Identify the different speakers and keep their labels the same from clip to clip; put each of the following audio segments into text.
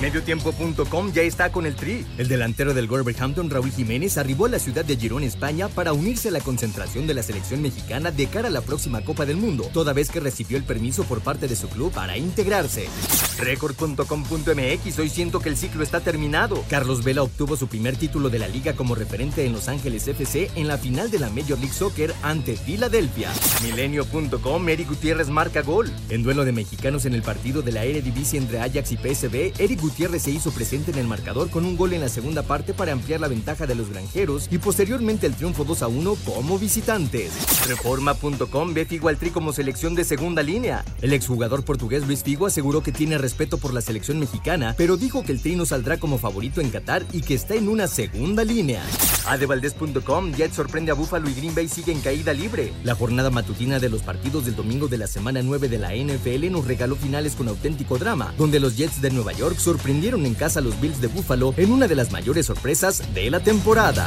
Speaker 1: Mediotiempo.com ya está con el tri. El delantero del Wolverhampton, Raúl Jiménez, arribó a la ciudad de Girón, España, para unirse a la concentración de la selección mexicana de cara a la próxima Copa del Mundo, toda vez que recibió el permiso por parte de su club para integrarse. Record.com.mx, hoy siento que el ciclo está terminado. Carlos Vela obtuvo su primer título de la liga como referente en Los Ángeles FC en la final de la Major League Soccer ante Filadelfia. Milenio.com, Eric Gutiérrez marca gol. En duelo de mexicanos en el partido de la Eredivisie entre Ajax y PSV, Eric Gutiérrez se hizo presente en el marcador con un gol en la segunda parte para ampliar la ventaja de los granjeros y posteriormente el triunfo 2 a 1 como visitantes. Reforma.com ve Figo al Tri como selección de segunda línea. El exjugador portugués Luis Figo aseguró que tiene respeto por la selección mexicana, pero dijo que el Tri no saldrá como favorito en Qatar y que está en una segunda línea. Adevaldez.com Jet sorprende a Buffalo y Green Bay sigue en caída libre. La jornada matutina de los partidos del domingo de la semana 9 de la NFL nos regaló finales con auténtico drama, donde los Jets de Nueva York sorprendieron en casa a los Bills de Buffalo en una de las mayores sorpresas de la temporada.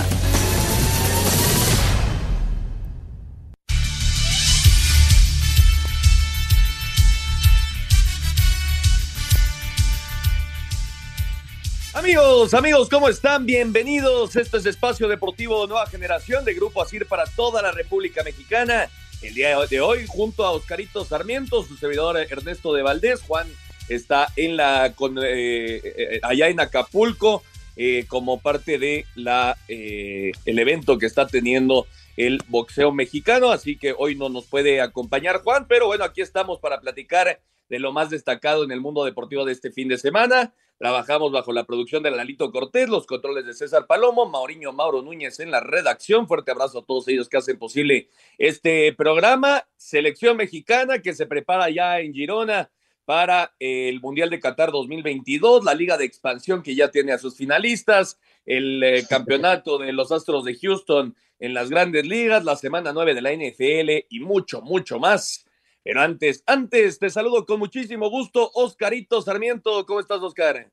Speaker 2: Amigos, amigos, ¿cómo están? Bienvenidos. Esto es Espacio Deportivo Nueva Generación de Grupo Asir para toda la República Mexicana. El día de hoy, junto a Oscarito Sarmiento, su servidor Ernesto de Valdés, Juan está en la con, eh, eh, allá en Acapulco eh, como parte de la el evento que está teniendo el boxeo mexicano, así que hoy no nos puede acompañar Juan, pero bueno, aquí estamos para platicar de lo más destacado en el mundo deportivo de este fin de semana. Trabajamos bajo la producción de Lalito Cortés, los controles de César Palomo, Mauriño Mauro Núñez en la redacción. Fuerte abrazo a todos ellos que hacen posible este programa. Selección mexicana que se prepara ya en Girona para el Mundial de Qatar 2022, la Liga de Expansión que ya tiene a sus finalistas, el eh, campeonato de los Astros de Houston en las grandes ligas, la semana 9 de la NFL y mucho, mucho más. Pero antes, antes, te saludo con muchísimo gusto, Oscarito Sarmiento. ¿Cómo estás, Oscar?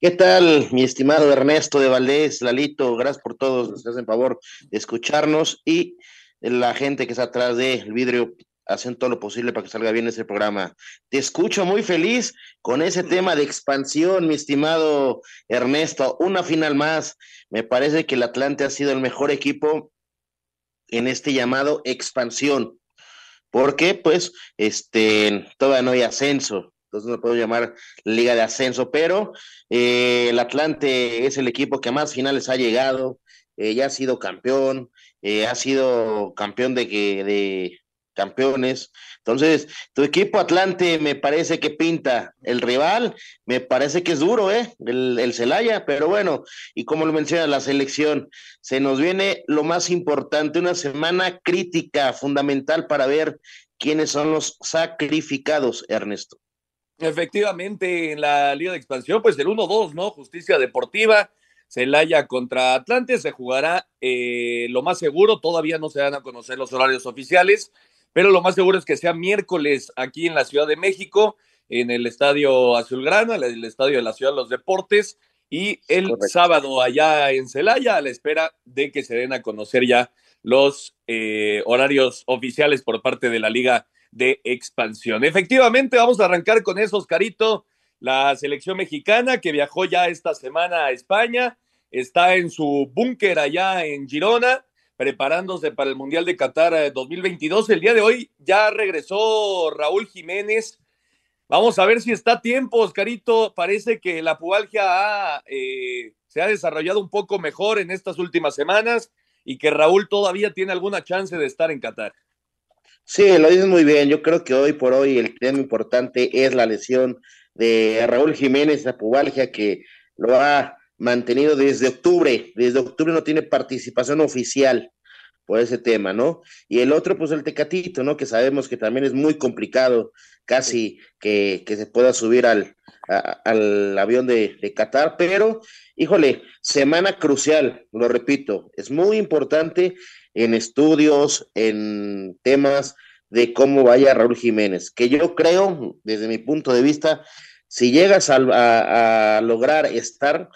Speaker 3: ¿Qué tal, mi estimado Ernesto de Valdés, Lalito? Gracias por todos que hacen favor de escucharnos y la gente que está atrás del vidrio hacen todo lo posible para que salga bien ese programa. Te escucho muy feliz con ese tema de expansión, mi estimado Ernesto. Una final más. Me parece que el Atlante ha sido el mejor equipo en este llamado expansión. Porque, pues, este, todavía no hay ascenso. Entonces no puedo llamar liga de ascenso, pero eh, el Atlante es el equipo que más finales ha llegado, eh, ya ha sido campeón, eh, ha sido campeón de, de, campeones. Entonces, tu equipo Atlante me parece que pinta. El rival me parece que es duro, ¿eh? El, el Celaya, pero bueno, y como lo menciona la selección, se nos viene lo más importante, una semana crítica, fundamental para ver quiénes son los sacrificados, Ernesto.
Speaker 2: Efectivamente, en la Liga de Expansión, pues el 1-2, ¿no? Justicia Deportiva. Celaya contra Atlante se jugará eh, lo más seguro, todavía no se van a conocer los horarios oficiales, pero lo más seguro es que sea miércoles aquí en la Ciudad de México, en el Estadio Azulgrana, el Estadio de la Ciudad de los Deportes, y el sábado allá en Celaya, a la espera de que se den a conocer ya los eh, horarios oficiales por parte de la Liga de Expansión. Efectivamente, vamos a arrancar con eso, Oscarito. La selección mexicana que viajó ya esta semana a España, está en su búnker allá en Girona preparándose para el Mundial de Qatar 2022. Eh, el día de hoy ya regresó Raúl Jiménez. Vamos a ver si está a tiempo, Oscarito. Parece que la pubalgia eh, se ha desarrollado un poco mejor en estas últimas semanas y que Raúl todavía tiene alguna chance de estar en Qatar.
Speaker 3: Sí, lo dices muy bien. Yo creo que hoy por hoy el tema importante es la lesión de Raúl Jiménez, la pubalgia que lo ha mantenido desde octubre. Desde octubre no tiene participación oficial por ese tema, ¿no? Y el otro, pues el Tecatito, ¿no? Que sabemos que también es muy complicado, casi que, que se pueda subir al, al avión de, de, Qatar, pero, híjole, semana crucial, lo repito, es muy importante en estudios, en temas de cómo vaya Raúl Jiménez, que yo creo, desde mi punto de vista, si llegas a, a lograr estar,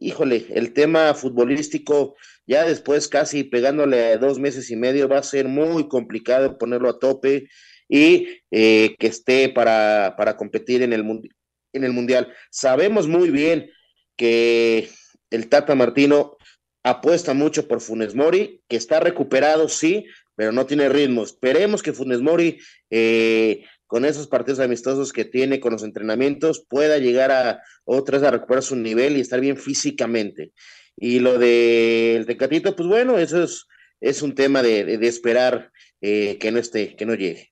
Speaker 3: híjole, el tema futbolístico ya después casi pegándole dos meses y medio va a ser muy complicado ponerlo a tope y eh, que esté para, para competir en el, en el Mundial. Sabemos muy bien que el Tata Martino apuesta mucho por Funes Mori, que está recuperado, sí, pero no tiene ritmo. Esperemos que Funes Mori, eh, con esos partidos amistosos que tiene, con los entrenamientos, pueda llegar a otras a recuperar su nivel y estar bien físicamente. Y lo del Tecatito, pues bueno, eso es, es un tema de, de, esperar eh, que no esté, que no llegue.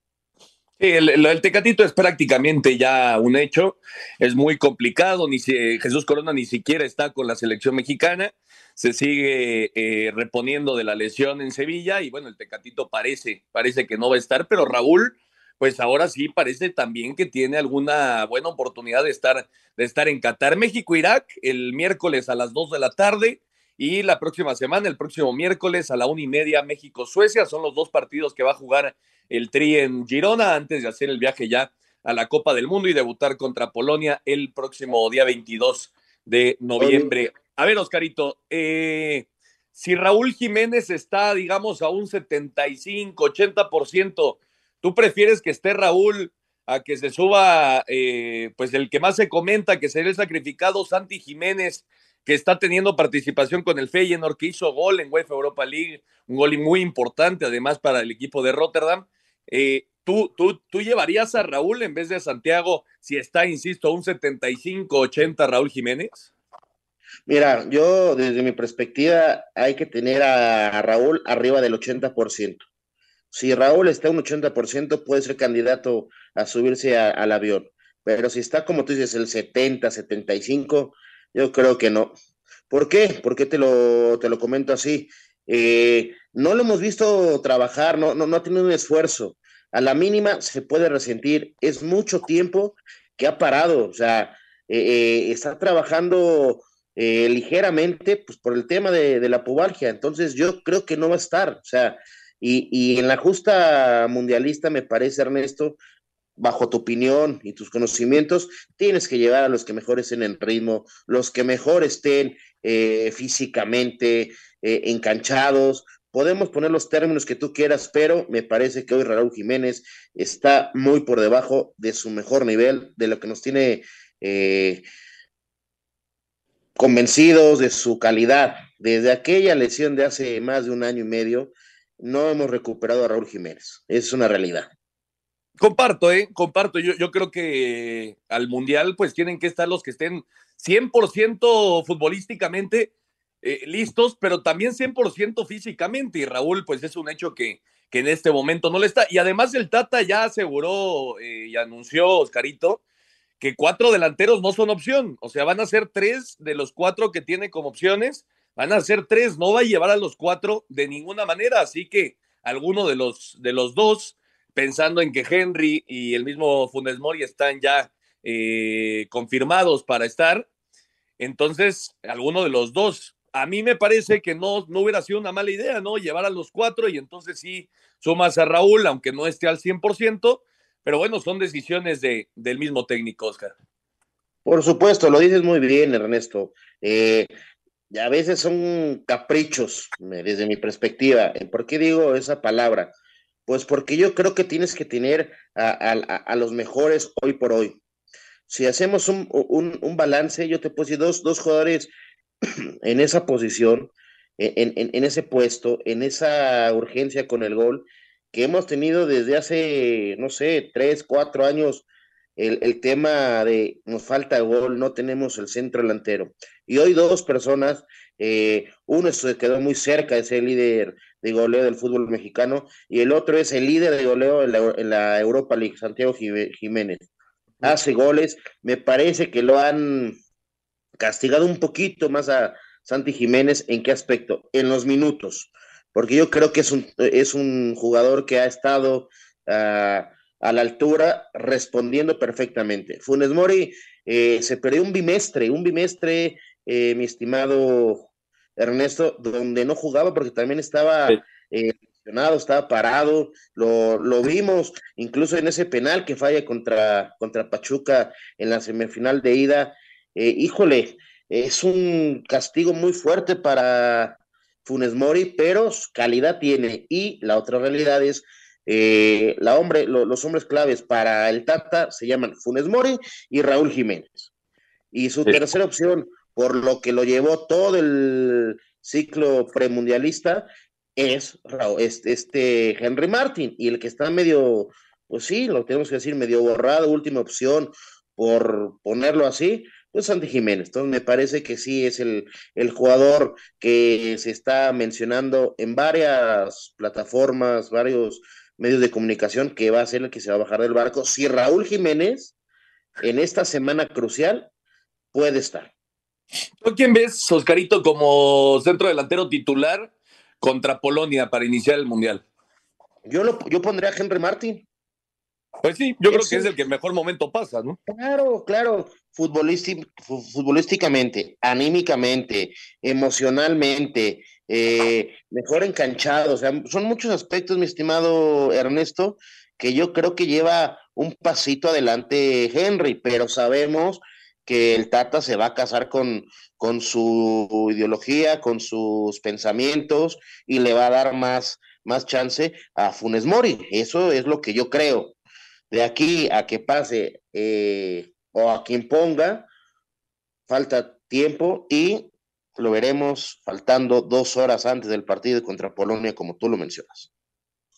Speaker 2: Sí, el, el, Tecatito es prácticamente ya un hecho, es muy complicado, ni si, Jesús Corona ni siquiera está con la selección mexicana, se sigue eh, reponiendo de la lesión en Sevilla y bueno, el Tecatito parece, parece que no va a estar, pero Raúl, pues ahora sí parece también que tiene alguna buena oportunidad de estar, de estar en Qatar. México-Irak el miércoles a las 2 de la tarde y la próxima semana, el próximo miércoles a la una y media, México-Suecia. Son los dos partidos que va a jugar el Tri en Girona antes de hacer el viaje ya a la Copa del Mundo y debutar contra Polonia el próximo día 22 de noviembre. A ver, Oscarito, eh, si Raúl Jiménez está, digamos, a un 75, 80%, ¿Tú prefieres que esté Raúl a que se suba, eh, pues el que más se comenta, que sería el sacrificado Santi Jiménez, que está teniendo participación con el Feyenoord, que hizo gol en UEFA Europa League, un gol muy importante además para el equipo de Rotterdam. Eh, ¿tú, tú, ¿Tú llevarías a Raúl en vez de a Santiago si está, insisto, un 75-80 Raúl Jiménez?
Speaker 3: Mira, yo desde mi perspectiva hay que tener a Raúl arriba del 80%. Si Raúl está un 80%, puede ser candidato a subirse al avión. Pero si está, como tú dices, el 70, 75, yo creo que no. ¿Por qué? ¿Por qué te lo, te lo comento así? Eh, no lo hemos visto trabajar, no, no, no ha tenido un esfuerzo. A la mínima se puede resentir. Es mucho tiempo que ha parado. O sea, eh, eh, está trabajando eh, ligeramente pues, por el tema de, de la pubalgia. Entonces yo creo que no va a estar. O sea, y, en la justa mundialista, me parece, Ernesto, bajo tu opinión y tus conocimientos, tienes que llevar a los que mejor estén en ritmo, los que mejor estén eh, físicamente eh, enganchados. Podemos poner los términos que tú quieras, pero me parece que hoy Raúl Jiménez está muy por debajo de su mejor nivel, de lo que nos tiene eh, convencidos de su calidad. Desde aquella lesión de hace más de un año y medio, no hemos recuperado a Raúl Jiménez. Es una realidad.
Speaker 2: Comparto, ¿eh? Comparto. Yo, creo que al Mundial pues tienen que estar los que estén 100% futbolísticamente eh, listos, pero también 100% físicamente. Y Raúl pues es un hecho que, que en este momento no le está. Y además el Tata ya aseguró eh, y anunció, Oscarito, que cuatro delanteros no son opción. O sea, van a ser tres de los cuatro que tiene como opciones van a ser tres, no va a llevar a los cuatro de ninguna manera, así que alguno de los, de los dos, pensando en que Henry y el mismo Funes Mori están ya eh, confirmados para estar, entonces alguno de los dos. A mí me parece que no, no hubiera sido una mala idea, ¿no? Llevar a los cuatro y entonces sí sumas a Raúl, aunque no esté al 100%, pero bueno, son decisiones de, del mismo técnico, Oscar.
Speaker 3: Por supuesto, lo dices muy bien, Ernesto. Eh, y a veces son caprichos, desde mi perspectiva. ¿Por qué digo esa palabra? Pues porque yo creo que tienes que tener a, los mejores hoy por hoy. Si hacemos un, un, balance, yo te decir dos, dos jugadores en esa posición, en, en, ese puesto, en esa urgencia con el gol, que hemos tenido desde hace, no sé, tres, cuatro años, el, el tema de nos falta gol, no tenemos el centro delantero y hoy dos personas Eh, uno se quedó muy cerca de ser líder de goleo del fútbol mexicano y el otro es el líder de goleo en la, Europa League, Santiago Jiménez. Hace goles, me parece que lo han castigado un poquito más a Santi Jiménez. ¿En qué aspecto? En los minutos, porque yo creo que es un, es un jugador que ha estado ah, a la altura respondiendo perfectamente. Funes Mori eh, se perdió un bimestre, un bimestre, eh, mi estimado Ernesto, donde no jugaba porque también estaba eh, estaba parado, lo, lo, vimos incluso en ese penal que falla contra, contra Pachuca en la semifinal de ida. Eh, híjole, es un castigo muy fuerte para Funes Mori, pero calidad tiene. Y la otra realidad es eh, la hombre, los hombres claves para el Tata se llaman Funes Mori y Raúl Jiménez. Y su tercera opción, por lo que lo llevó todo el ciclo premundialista, es este Henry Martin. Y el que está medio, pues sí, lo tenemos que decir, medio borrado, última opción, por ponerlo así, pues Santi Jiménez. Entonces me parece que sí es el, el, jugador que se está mencionando en varias plataformas, varios medios de comunicación, que va a ser el que se va a bajar del barco. Si Raúl Jiménez en esta semana crucial puede estar.
Speaker 2: ¿Tú quién ves, Oscarito, como centro delantero titular contra Polonia para iniciar el Mundial?
Speaker 3: Yo, lo, yo pondría a Henry Martin.
Speaker 2: Pues sí, yo creo que es el que mejor momento pasa, ¿no?
Speaker 3: Claro, claro. futbolísticamente, anímicamente, emocionalmente, eh, mejor enganchado. O sea, son muchos aspectos, mi estimado Ernesto, que yo creo que lleva un pasito adelante Henry, pero sabemos que el Tata se va a casar con, con su ideología, con sus pensamientos y le va a dar más, más chance a Funes Mori. Eso es lo que yo creo. De aquí a que pase eh, o a quien ponga, falta tiempo y lo veremos faltando dos horas antes del partido contra Polonia, como tú lo mencionas.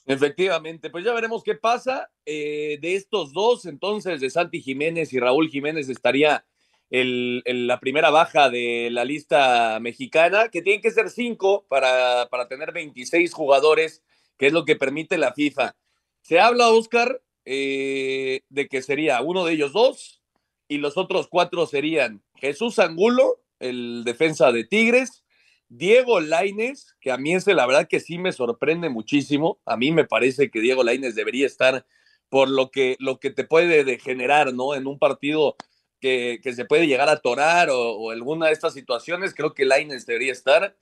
Speaker 2: Efectivamente, pues ya veremos qué pasa. Eh, de estos dos, entonces, de Santi Jiménez y Raúl Jiménez, estaría el, la primera baja de la lista mexicana, que tienen que ser cinco para, para tener 26 jugadores, que es lo que permite la FIFA. Se habla, Oscar, eh, de que sería uno de ellos dos y los otros cuatro serían Jesús Angulo, el defensa de Tigres, Diego Laines, que a mí es la verdad que sí me sorprende muchísimo. A mí me parece que Diego Laines debería estar por lo que, lo que te puede degenerar, ¿no? En un partido que, se puede llegar a torar o, alguna de estas situaciones, creo que Laines debería estar.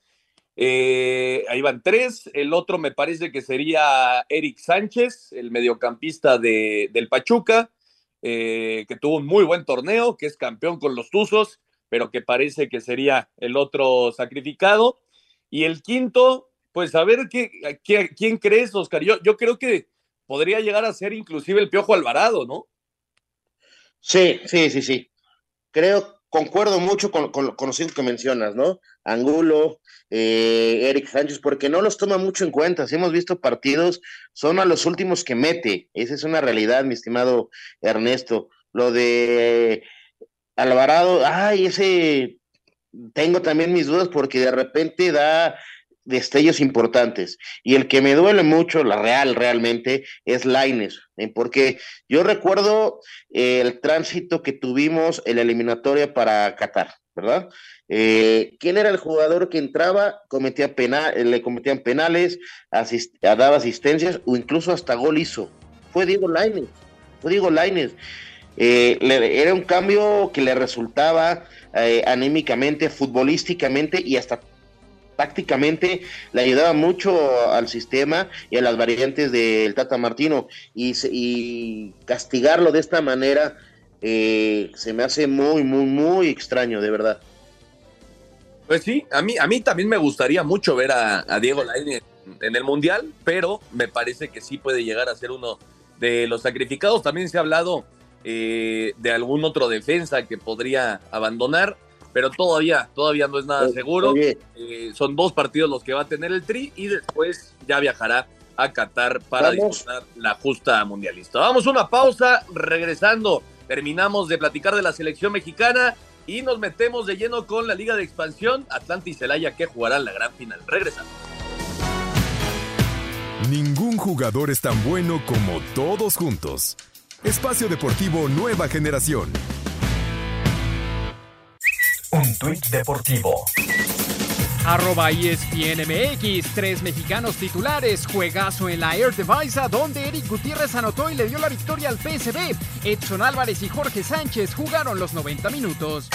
Speaker 2: Eh, ahí van tres. El otro me parece que sería Eric Sánchez, el mediocampista de, del Pachuca, eh, que tuvo un muy buen torneo, que es campeón con los Tuzos, pero que parece que sería el otro sacrificado. Y el quinto, pues a ver qué, quién crees, Oscar. Yo, yo creo que podría llegar a ser inclusive el Piojo Alvarado, ¿no?
Speaker 3: Sí, sí, sí, sí. Creo, concuerdo mucho con, los cinco que mencionas, ¿no? Angulo, eh, Eric Sánchez, porque no los toma mucho en cuenta. Si hemos visto partidos, son a los últimos que mete. Esa es una realidad, mi estimado Ernesto. Lo de Alvarado, ay, ese tengo también mis dudas porque de repente da destellos importantes. Y el que me duele mucho, la real realmente, es Laines, porque yo recuerdo eh, el tránsito que tuvimos en la eliminatoria para Qatar, ¿verdad? Eh, ¿Quién era el jugador que entraba, cometía penal, le cometían penales, daba asistencias o incluso hasta gol hizo? Fue Diego Laines, fue Diego Laines. Era un cambio que le resultaba anímicamente, futbolísticamente y hasta tácticamente le ayudaba mucho al sistema y a las variantes del Tata Martino y, castigarlo de esta manera eh, se me hace muy, muy, muy extraño, de verdad.
Speaker 2: Pues sí, a mí, a mí también me gustaría mucho ver a, Diego Lainez en el Mundial, pero me parece que sí puede llegar a ser uno de los sacrificados. También se ha hablado eh, de algún otro defensa que podría abandonar pero todavía, todavía no es nada seguro. Eh, son dos partidos los que va a tener el Tri y después ya viajará a Qatar para disputar la justa mundialista. Vamos a una pausa, regresando, terminamos de platicar de la selección mexicana y nos metemos de lleno con la Liga de Expansión, Atlanta y Celaya que jugarán la gran final. Regresamos.
Speaker 4: Ningún jugador es tan bueno como todos juntos. Espacio Deportivo Nueva Generación.
Speaker 5: Un tuit deportivo.
Speaker 6: Arroba ESPNMX, tres mexicanos titulares, juegazo en la Air Device, donde Eric Gutiérrez anotó y le dio la victoria al PSB. Edson Álvarez y Jorge Sánchez jugaron los 90 minutos.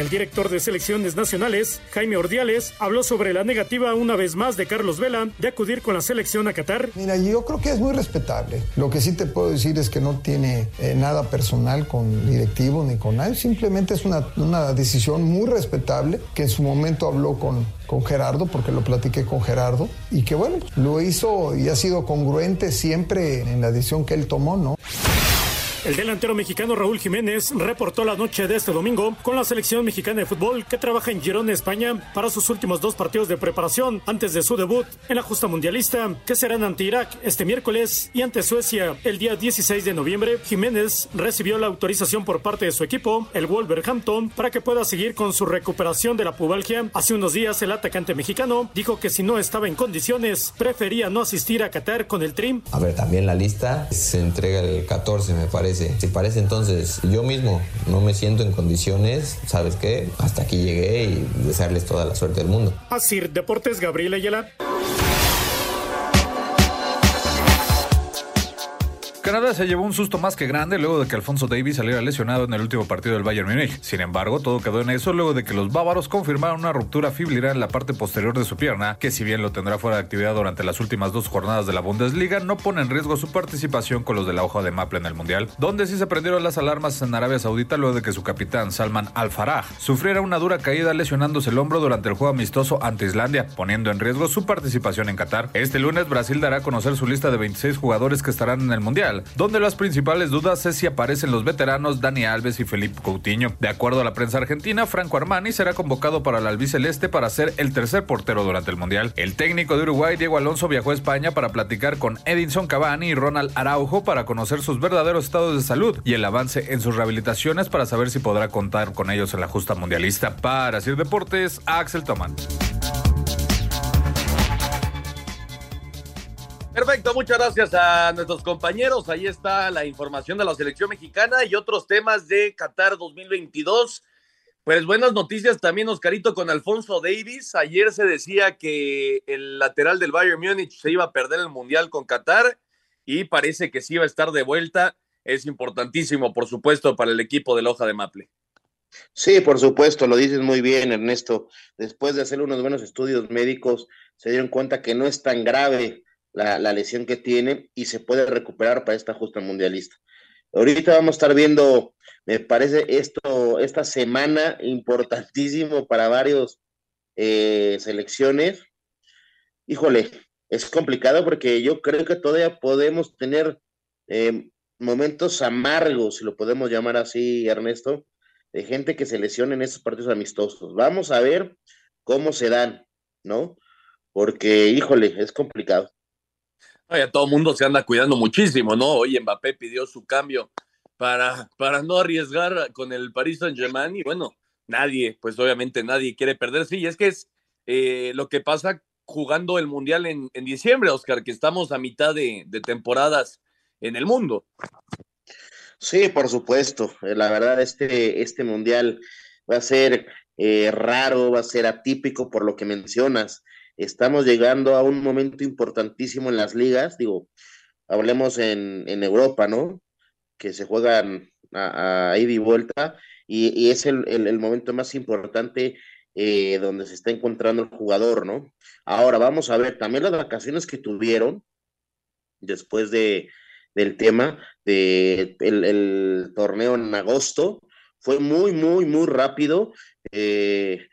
Speaker 7: El director de selecciones nacionales, Jaime Ordiales, habló sobre la negativa una vez más de Carlos Vela de acudir con la selección a Qatar.
Speaker 8: Mira, yo creo que es muy respetable. Lo que sí te puedo decir es que no tiene eh, nada personal con directivo ni con nadie. Simplemente es una, una decisión muy respetable que en su momento habló con, con Gerardo, porque lo platiqué con Gerardo, y que bueno, lo hizo y ha sido congruente siempre en la decisión que él tomó, ¿no?
Speaker 7: El delantero mexicano Raúl Jiménez reportó la noche de este domingo con la selección mexicana de fútbol que trabaja en Girona, España, para sus últimos dos partidos de preparación antes de su debut en la justa mundialista, que serán ante Irak este miércoles y ante Suecia el día 16 de noviembre. Jiménez recibió la autorización por parte de su equipo, el Wolverhampton, para que pueda seguir con su recuperación de la pubalgia. Hace unos días el atacante mexicano dijo que si no estaba en condiciones, prefería no asistir a Qatar con el Trim.
Speaker 9: A ver, también la lista se entrega el 14, me parece si parece entonces yo mismo no me siento en condiciones, ¿sabes qué? Hasta aquí llegué y desearles toda la suerte del mundo.
Speaker 7: Así, Deportes Gabriel Ayala.
Speaker 10: Canadá se llevó un susto más que grande luego de que Alfonso Davis saliera lesionado en el último partido del Bayern Múnich. Sin embargo, todo quedó en eso luego de que los bávaros confirmaron una ruptura fibrilar en la parte posterior de su pierna, que si bien lo tendrá fuera de actividad durante las últimas dos jornadas de la Bundesliga, no pone en riesgo su participación con los de la hoja de Maple en el Mundial, donde sí se prendieron las alarmas en Arabia Saudita luego de que su capitán Salman Al-Faraj sufriera una dura caída lesionándose el hombro durante el juego amistoso ante Islandia, poniendo en riesgo su participación en Qatar. Este lunes Brasil dará a conocer su lista de 26 jugadores que estarán en el Mundial, donde las principales dudas es si aparecen los veteranos Dani Alves y Felipe Coutinho. De acuerdo a la prensa argentina, Franco Armani será convocado para el albiceleste para ser el tercer portero durante el Mundial. El técnico de Uruguay, Diego Alonso, viajó a España para platicar con Edinson Cavani y Ronald Araujo para conocer sus verdaderos estados de salud y el avance en sus rehabilitaciones para saber si podrá contar con ellos en la justa mundialista. Para Sir Deportes, Axel Toman.
Speaker 2: Perfecto, muchas gracias a nuestros compañeros. Ahí está la información de la selección mexicana y otros temas de Qatar 2022. Pues buenas noticias también, Oscarito, con Alfonso Davis. Ayer se decía que el lateral del Bayern Múnich se iba a perder el Mundial con Qatar y parece que sí iba a estar de vuelta. Es importantísimo, por supuesto, para el equipo de Loja de Maple.
Speaker 3: Sí, por supuesto, lo dices muy bien, Ernesto. Después de hacer unos buenos estudios médicos, se dieron cuenta que no es tan grave la, lesión que tiene y se puede recuperar para esta justa mundialista. Ahorita vamos a estar viendo, me parece esto, esta semana importantísimo para varios eh, selecciones. Híjole, es complicado porque yo creo que todavía podemos tener eh, momentos amargos, si lo podemos llamar así, Ernesto, de gente que se lesiona en estos partidos amistosos. Vamos a ver cómo se dan, ¿no? Porque, híjole, es complicado.
Speaker 2: Todo el mundo se anda cuidando muchísimo, ¿no? Hoy Mbappé pidió su cambio para, para no arriesgar con el Paris Saint-Germain y bueno, nadie, pues obviamente nadie quiere perderse y es que es eh, lo que pasa jugando el Mundial en, en, diciembre, Oscar, que estamos a mitad de, de, temporadas en el mundo.
Speaker 3: Sí, por supuesto. Eh, la verdad, este, este Mundial va a ser eh, raro, va a ser atípico por lo que mencionas estamos llegando a un momento importantísimo en las ligas, digo, hablemos en, Europa, ¿no? Que se juegan a, ida y vuelta y, es el, momento más importante eh, donde se está encontrando el jugador, ¿no? Ahora vamos a ver también las vacaciones que tuvieron después de, del tema de el, torneo en agosto fue muy, muy, muy rápido. Eh,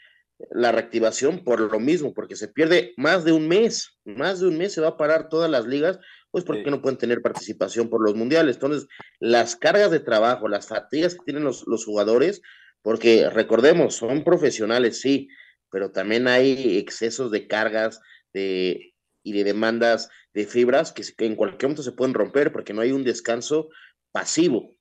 Speaker 3: la reactivación por lo mismo, porque se pierde más de un mes, más de un mes se va a parar todas las ligas, pues porque no pueden tener participación por los mundiales. Entonces, las cargas de trabajo, las fatigas que tienen los, jugadores, porque recordemos, son profesionales, sí, pero también hay excesos de cargas de, y de demandas de fibras que, que en cualquier momento se pueden romper porque no hay un descanso pasivo.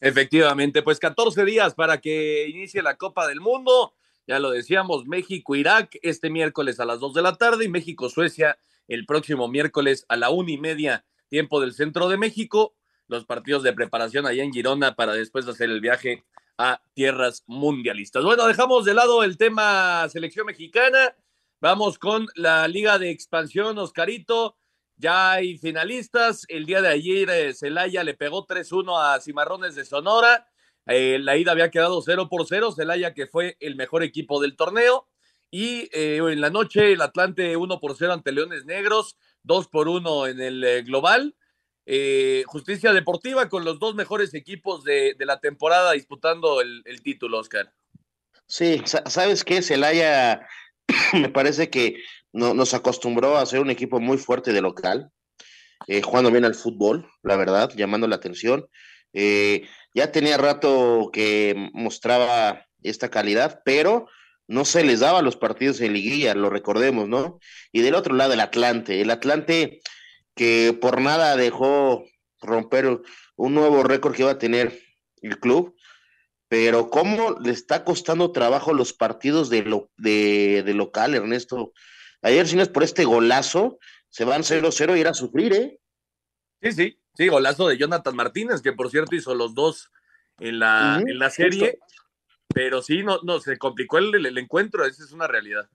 Speaker 2: Efectivamente, pues 14 días para que inicie la Copa del Mundo. Ya lo decíamos, México-Irak este miércoles a las 2 de la tarde y México-Suecia el próximo miércoles a la una y media, tiempo del centro de México. Los partidos de preparación allá en Girona para después hacer el viaje a tierras mundialistas. Bueno, dejamos de lado el tema selección mexicana. Vamos con la Liga de Expansión, Oscarito. Ya hay finalistas. El día de ayer eh, Celaya le pegó 3-1 a Cimarrones de Sonora. Eh, la ida había quedado 0 por 0. Celaya que fue el mejor equipo del torneo. Y eh, en la noche el Atlante 1 por 0 ante Leones Negros, 2 por 1 en el global. justicia Deportiva con los dos mejores equipos de, la temporada disputando el, título, Oscar.
Speaker 3: Sí, ¿sabes qué? Celaya me parece que no, nos acostumbró a ser un equipo muy fuerte de local, eh, jugando bien al fútbol, la verdad, llamando la atención. Eh, ya tenía rato que mostraba esta calidad, pero no se les daba los partidos en liguilla, lo recordemos, ¿no? Y del otro lado, el Atlante, el Atlante que por nada dejó romper un nuevo récord que iba a tener el club, pero cómo le está costando trabajo los partidos de, lo, de, local, Ernesto. Ayer, si no es por este golazo, se van 0-0 y ir a sufrir, ¿eh?
Speaker 2: Sí, sí, sí, golazo de Jonathan Martínez, que por cierto hizo los dos en la, en la serie, pero sí, no, no, se complicó el, el, encuentro, esa es una realidad.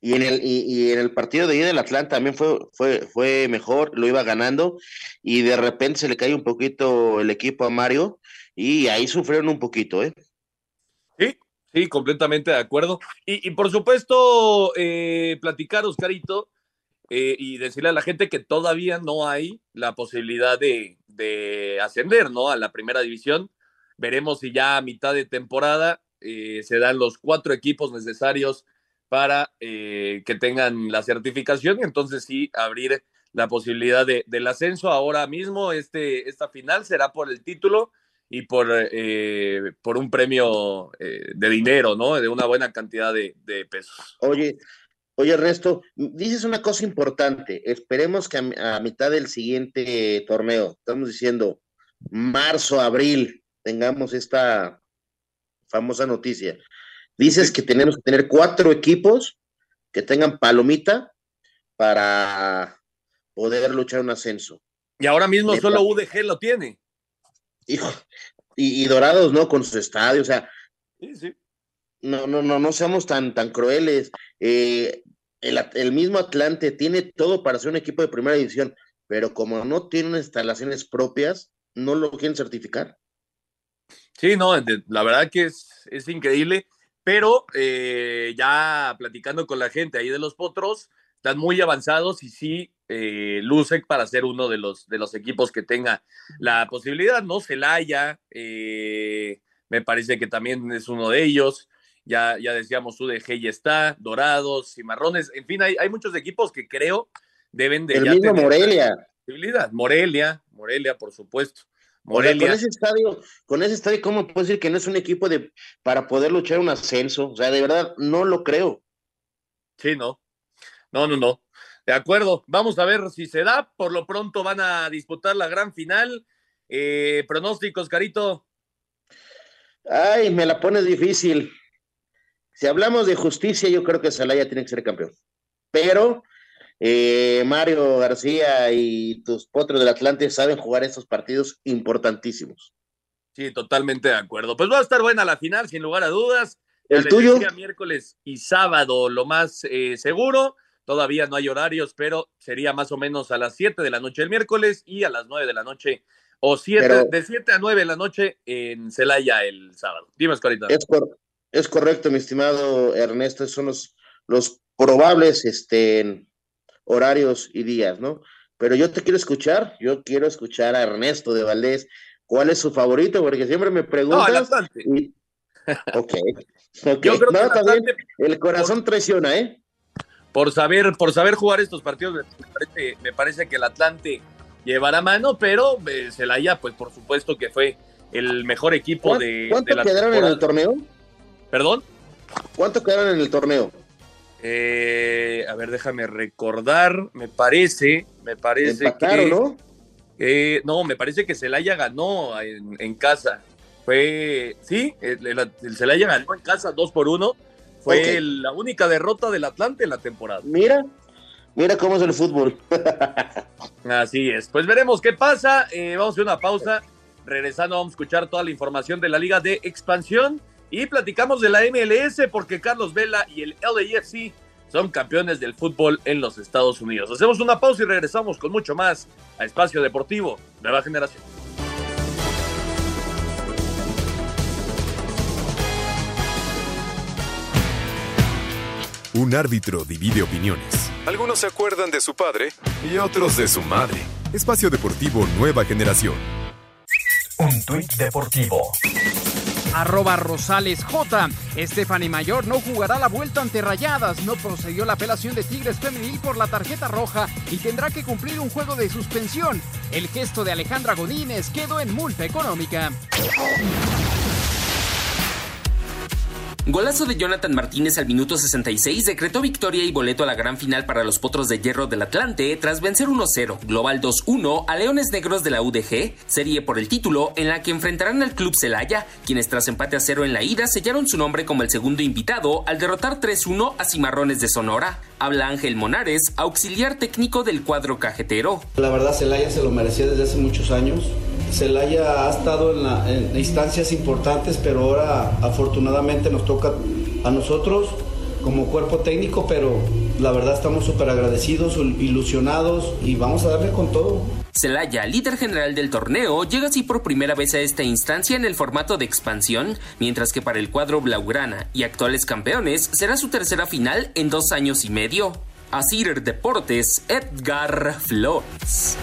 Speaker 3: Y en el, y, en el partido de ayer del Atlanta también fue, fue, fue mejor, lo iba ganando, y de repente se le cae un poquito el equipo a Mario, y ahí sufrieron un poquito, ¿eh?
Speaker 2: Sí, sí, completamente de acuerdo. Y, por supuesto, eh, platicar, Oscarito, eh, y decirle a la gente que todavía no hay la posibilidad de, ascender, ¿no? A la primera división. Veremos si ya a mitad de temporada eh, se dan los cuatro equipos necesarios para que tengan la certificación y entonces sí abrir la posibilidad de, del ascenso. Ahora mismo este, esta final será por el título y por, eh, por un premio eh, de dinero, ¿no? De una buena cantidad de, pesos.
Speaker 3: Oye, oye, Resto, dices una cosa importante. Esperemos que a, mitad del siguiente torneo, estamos diciendo marzo, abril, tengamos esta famosa noticia. Dices que tenemos que tener cuatro equipos que tengan palomita para poder luchar un ascenso.
Speaker 2: Y ahora mismo solo UDG lo tiene
Speaker 3: hijo, y, Dorados, ¿no? Con su estadio, o sea. No, no, no, no seamos tan, tan crueles. Eh, el, mismo Atlante tiene todo para ser un equipo de primera división, pero como no tiene instalaciones propias, no lo quieren certificar.
Speaker 2: Sí, no, la verdad que es, es increíble, pero eh, ya platicando con la gente ahí de los Potros, están muy avanzados y sí eh, Lusek para ser uno de los, de los equipos que tenga la posibilidad, ¿no? Celaya, eh, me parece que también es uno de ellos. Ya, ya decíamos, UDG ya está, Dorados, Cimarrones, en fin, hay, hay muchos equipos que creo deben de.
Speaker 3: El mismo Morelia.
Speaker 2: Posibilidad. Morelia, Morelia, por supuesto. Morelia.
Speaker 3: con ese estadio, con ese estadio, ¿cómo puedo decir que no es un equipo de para poder luchar un ascenso? O sea, de verdad, no lo creo.
Speaker 2: Sí, no. No, no, no. De acuerdo, vamos a ver si se da. Por lo pronto van a disputar la gran final. Eh, pronósticos, Carito.
Speaker 3: Ay, me la pones difícil. Si hablamos de justicia, yo creo que Salaya tiene que ser campeón. Pero eh, Mario García y tus potros del Atlante saben jugar estos partidos importantísimos.
Speaker 2: Sí, totalmente de acuerdo. Pues va a estar buena la final, sin lugar a dudas.
Speaker 3: El tuyo.
Speaker 2: Miércoles y sábado, lo más eh, seguro. Todavía no hay horarios, pero sería más o menos a las 7 de la noche el miércoles y a las 9 de la noche, o siete, de 7 a 9 de la noche en Celaya el sábado. Dime, Escorita.
Speaker 3: Es, es correcto, mi estimado Ernesto, esos son los, los probables este, horarios y días, ¿no? Pero yo te quiero escuchar, yo quiero escuchar a Ernesto de Valdés. ¿Cuál es su favorito? Porque siempre me preguntas. No, el Ok. okay. no, también el corazón traiciona, ¿eh?
Speaker 2: por saber, por saber jugar estos partidos, me parece, que el Atlante llevará mano, pero eh, Celaya, pues por supuesto que fue el mejor equipo de.
Speaker 3: ¿Cuánto quedaron en el torneo?
Speaker 2: ¿Perdón?
Speaker 3: ¿Cuánto quedaron en el torneo?
Speaker 2: Eh, a ver, déjame recordar. Me parece, me parece
Speaker 3: que. ¿no?
Speaker 2: Eh, no, me parece que Celaya ganó en, en casa. Fue, sí, el, el, el Celaya ganó en casa 2 por 1. Fue la única derrota del Atlante en la temporada.
Speaker 3: Mira, mira cómo es el fútbol.
Speaker 2: Así es. Pues veremos qué pasa. Eh, vamos a hacer una pausa. Regresando, vamos a escuchar toda la información de la Liga de Expansión y platicamos de la MLS porque Carlos Vela y el LAFC son campeones del fútbol en los Estados Unidos. Hacemos una pausa y regresamos con mucho más a Espacio Deportivo, Nueva Generación.
Speaker 4: Un árbitro divide opiniones. Algunos se acuerdan de su padre y otros de su madre. Espacio Deportivo Nueva Generación.
Speaker 5: Un tuit deportivo.
Speaker 6: Arroba Rosales J. Stephanie Mayor no jugará la vuelta ante Rayadas. No procedió la apelación de Tigres Femenil por la tarjeta roja y tendrá que cumplir un juego de suspensión. El gesto de Alejandra Godínez quedó en multa económica.
Speaker 11: Golazo de Jonathan Martínez al minuto 66 decretó victoria y boleto a la gran final para los Potros de Hierro del Atlante tras vencer 1-0, global 2-1 a Leones Negros de la UDG, serie por el título en la que enfrentarán al Club Celaya, quienes tras empate a cero en la ida sellaron su nombre como el segundo invitado al derrotar 3-1 a Cimarrones de Sonora. Habla Ángel Monares, auxiliar técnico del cuadro cajetero.
Speaker 12: La verdad, Celaya se lo merecía desde hace muchos años. Celaya ha estado en, instancias importantes, pero ahora afortunadamente nos toca a nosotros como cuerpo técnico, pero la verdad estamos súper agradecidos, ilusionados y vamos a darle con todo.
Speaker 11: Celaya, líder general del torneo, llega así por primera vez a esta instancia en el formato de expansión, mientras que para el cuadro Blaugrana y actuales campeones será su tercera final en dos años y medio. Asir Deportes, Edgar Flores.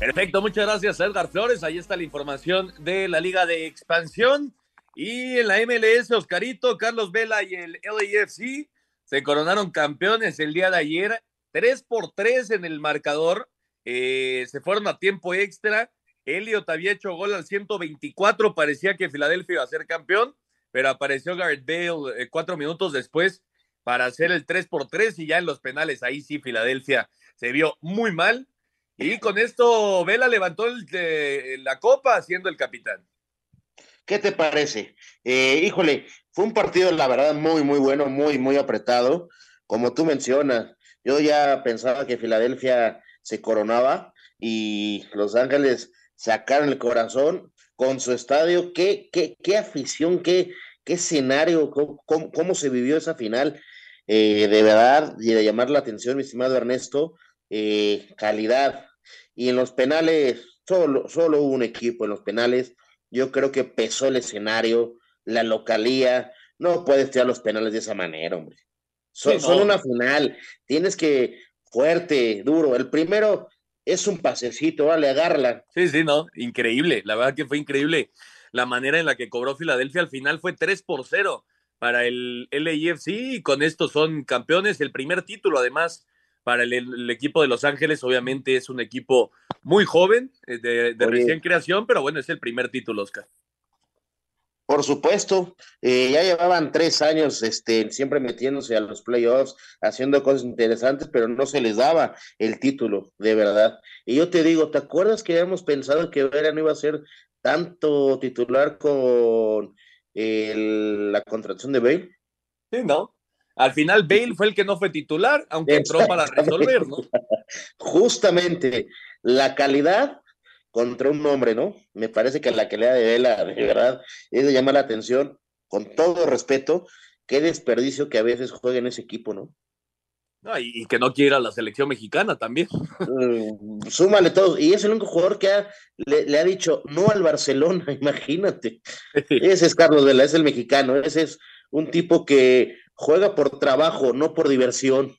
Speaker 2: Perfecto, muchas gracias Edgar Flores. Ahí está la información de la Liga de Expansión. Y en la MLS, Oscarito, Carlos Vela y el LAFC se coronaron campeones el día de ayer. 3 por 3 en el marcador. Eh, se fueron a tiempo extra. Elliot había hecho gol al 124. Parecía que Filadelfia iba a ser campeón, pero apareció Garrett Bale eh, cuatro minutos después para hacer el 3 por 3 y ya en los penales ahí sí Filadelfia se vio muy mal. Y con esto Vela levantó el, eh, la copa siendo el capitán.
Speaker 3: ¿Qué te parece? Eh, híjole, fue un partido, la verdad, muy, muy bueno, muy, muy apretado. Como tú mencionas, yo ya pensaba que Filadelfia se coronaba y Los Ángeles sacaron el corazón con su estadio. Qué, qué, qué afición, qué, qué escenario, cómo, cómo- cómo se vivió esa final. Eh, de verdad, y de llamar la atención, mi estimado Ernesto, eh, calidad. Y en los penales, solo, solo un equipo en los penales. Yo creo que pesó el escenario, la localía. No puedes tirar los penales de esa manera, hombre. Son,
Speaker 2: Sí, no.
Speaker 3: son una final. Tienes que fuerte, duro. El primero es un pasecito, vale, agárrala.
Speaker 2: Sí, sí, no, increíble. La verdad que fue increíble la manera en la que cobró Filadelfia. Al final fue 3 por 0 para el LAFC y con esto son campeones. El primer título, además, para el, el equipo de Los Ángeles. Obviamente es un equipo muy joven, eh, de, recién creación, pero bueno, es el primer título, Oscar.
Speaker 3: Por supuesto, eh, ya llevaban tres años este, siempre metiéndose a los playoffs, haciendo cosas interesantes, pero no se les daba el título, de verdad. Y yo te digo, ¿te acuerdas que habíamos pensado que Vera no iba a ser tanto titular con el- la contratación de Bale?
Speaker 2: Sí, ¿no? Al final Bale fue el que no fue titular, aunque entró para resolver, ¿no?
Speaker 3: Justamente, la calidad contra un hombre, ¿no? Me parece que la calidad de Vela, de verdad, es de llamar la atención, con todo respeto, qué desperdicio que a veces juega en ese equipo, ¿no?
Speaker 2: No, y, y que no quiera la selección mexicana también.
Speaker 3: Mm, súmale todo. Y es el único jugador que ha- le, le ha dicho no al Barcelona, imagínate. Ese es Carlos Vela, es el mexicano. Ese es un tipo que juega por trabajo, no por diversión.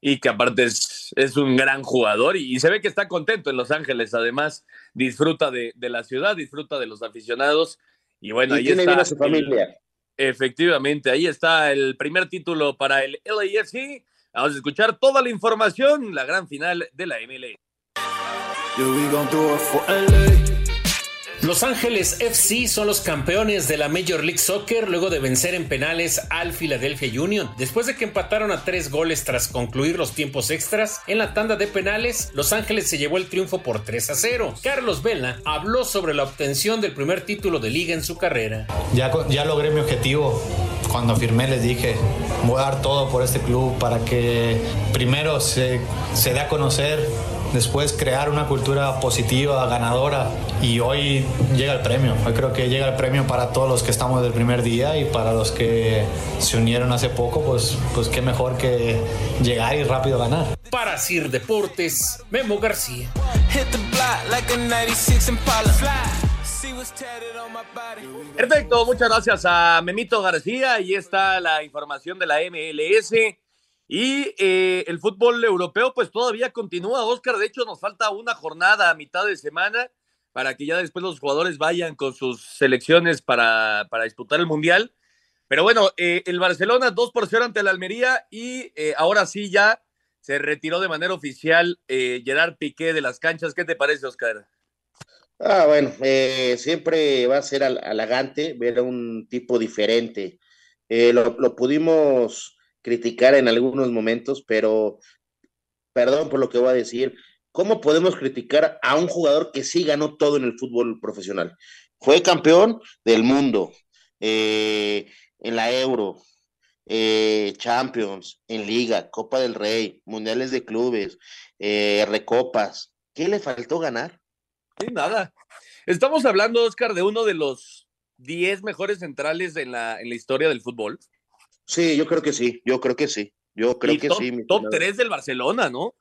Speaker 2: y que aparte es, es un gran jugador y, y se ve que está contento en Los Ángeles. Además, disfruta de, de la ciudad, disfruta de los aficionados. Y bueno,
Speaker 3: Y
Speaker 2: ahí
Speaker 3: tiene
Speaker 2: está.
Speaker 3: bien a su
Speaker 2: el-
Speaker 3: familia.
Speaker 2: efectivamente, ahí está el primer título para el LAFC. Vamos a escuchar toda la información, la gran final de la MLA.
Speaker 13: Los Ángeles FC son los campeones de la Major League Soccer luego de vencer en penales al Philadelphia Union. Después de que empataron a tres goles tras concluir los tiempos extras, en la tanda de penales, Los Ángeles se llevó el triunfo por 3 a 0. Carlos Vela habló sobre la obtención del primer título de liga en su carrera.
Speaker 14: Ya, ya logré mi objetivo. Cuando firmé les dije, voy a dar todo por este club para que primero se, se dé a conocer después crear una cultura positiva, ganadora y hoy llega el premio. Hoy creo que llega el premio para todos los que estamos del primer día y para los que se unieron hace poco, pues, pues qué mejor que llegar y rápido ganar.
Speaker 13: Para Sir Deportes, Memo García.
Speaker 2: Perfecto, muchas gracias a Memito García. y está la información de la MLS. Y eh, el fútbol europeo, pues todavía continúa, Oscar. De hecho, nos falta una jornada a mitad de semana para que ya después los jugadores vayan con sus selecciones para, para disputar el Mundial. Pero bueno, eh, el Barcelona 2 por 0 ante la Almería y eh, ahora sí ya se retiró de manera oficial Gerard Piqué de las canchas. ¿Qué te parece, Oscar?
Speaker 3: Ah, bueno, siempre va a ser halagante ver a un tipo diferente. lo, lo pudimos criticar en algunos momentos, pero perdón por lo que voy a decir, ¿cómo podemos criticar a un jugador que sí ganó todo en el fútbol profesional? Fue campeón del mundo, eh, en la Euro, eh, Champions, en Liga, Copa del Rey, Mundiales de Clubes, eh, Recopas. ¿Qué le faltó ganar?
Speaker 2: Nada. Estamos hablando, Oscar, de uno de los 10 mejores centrales en la, en la historia del fútbol.
Speaker 3: Sí, yo creo que sí, yo creo que sí, yo creo que sí.
Speaker 2: Top 3 del Barcelona, ¿no?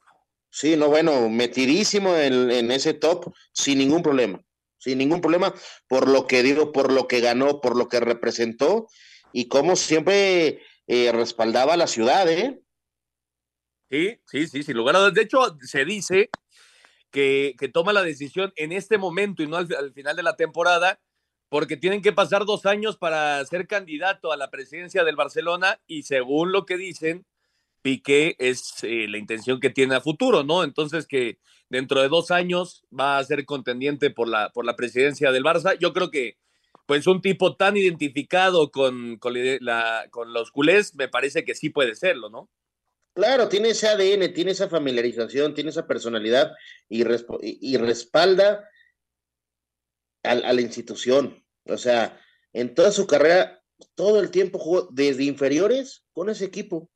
Speaker 3: Sí, no, bueno, metidísimo en, en, ese top sin ningún problema, sin ningún problema, por lo que digo, por lo que ganó, por lo que representó y como siempre eh, respaldaba a la ciudad, ¿eh?
Speaker 2: Sí, sí, sí, sin lugar a dudas. De hecho, se dice que, que, toma la decisión en este momento y no al, al final de la temporada porque tienen que pasar dos años para ser candidato a la presidencia del Barcelona y según lo que dicen, Piqué es eh, la intención que tiene a futuro, ¿no? Entonces que dentro de dos años va a ser contendiente por la, por la presidencia del Barça. Yo creo que pues un tipo tan identificado con, con, los culés, me parece que sí puede serlo, ¿no?
Speaker 3: Claro, tiene ese ADN, tiene esa familiarización, tiene esa personalidad y respalda a, a, la institución. O sea, en toda su carrera, todo el tiempo jugó desde inferiores con ese equipo.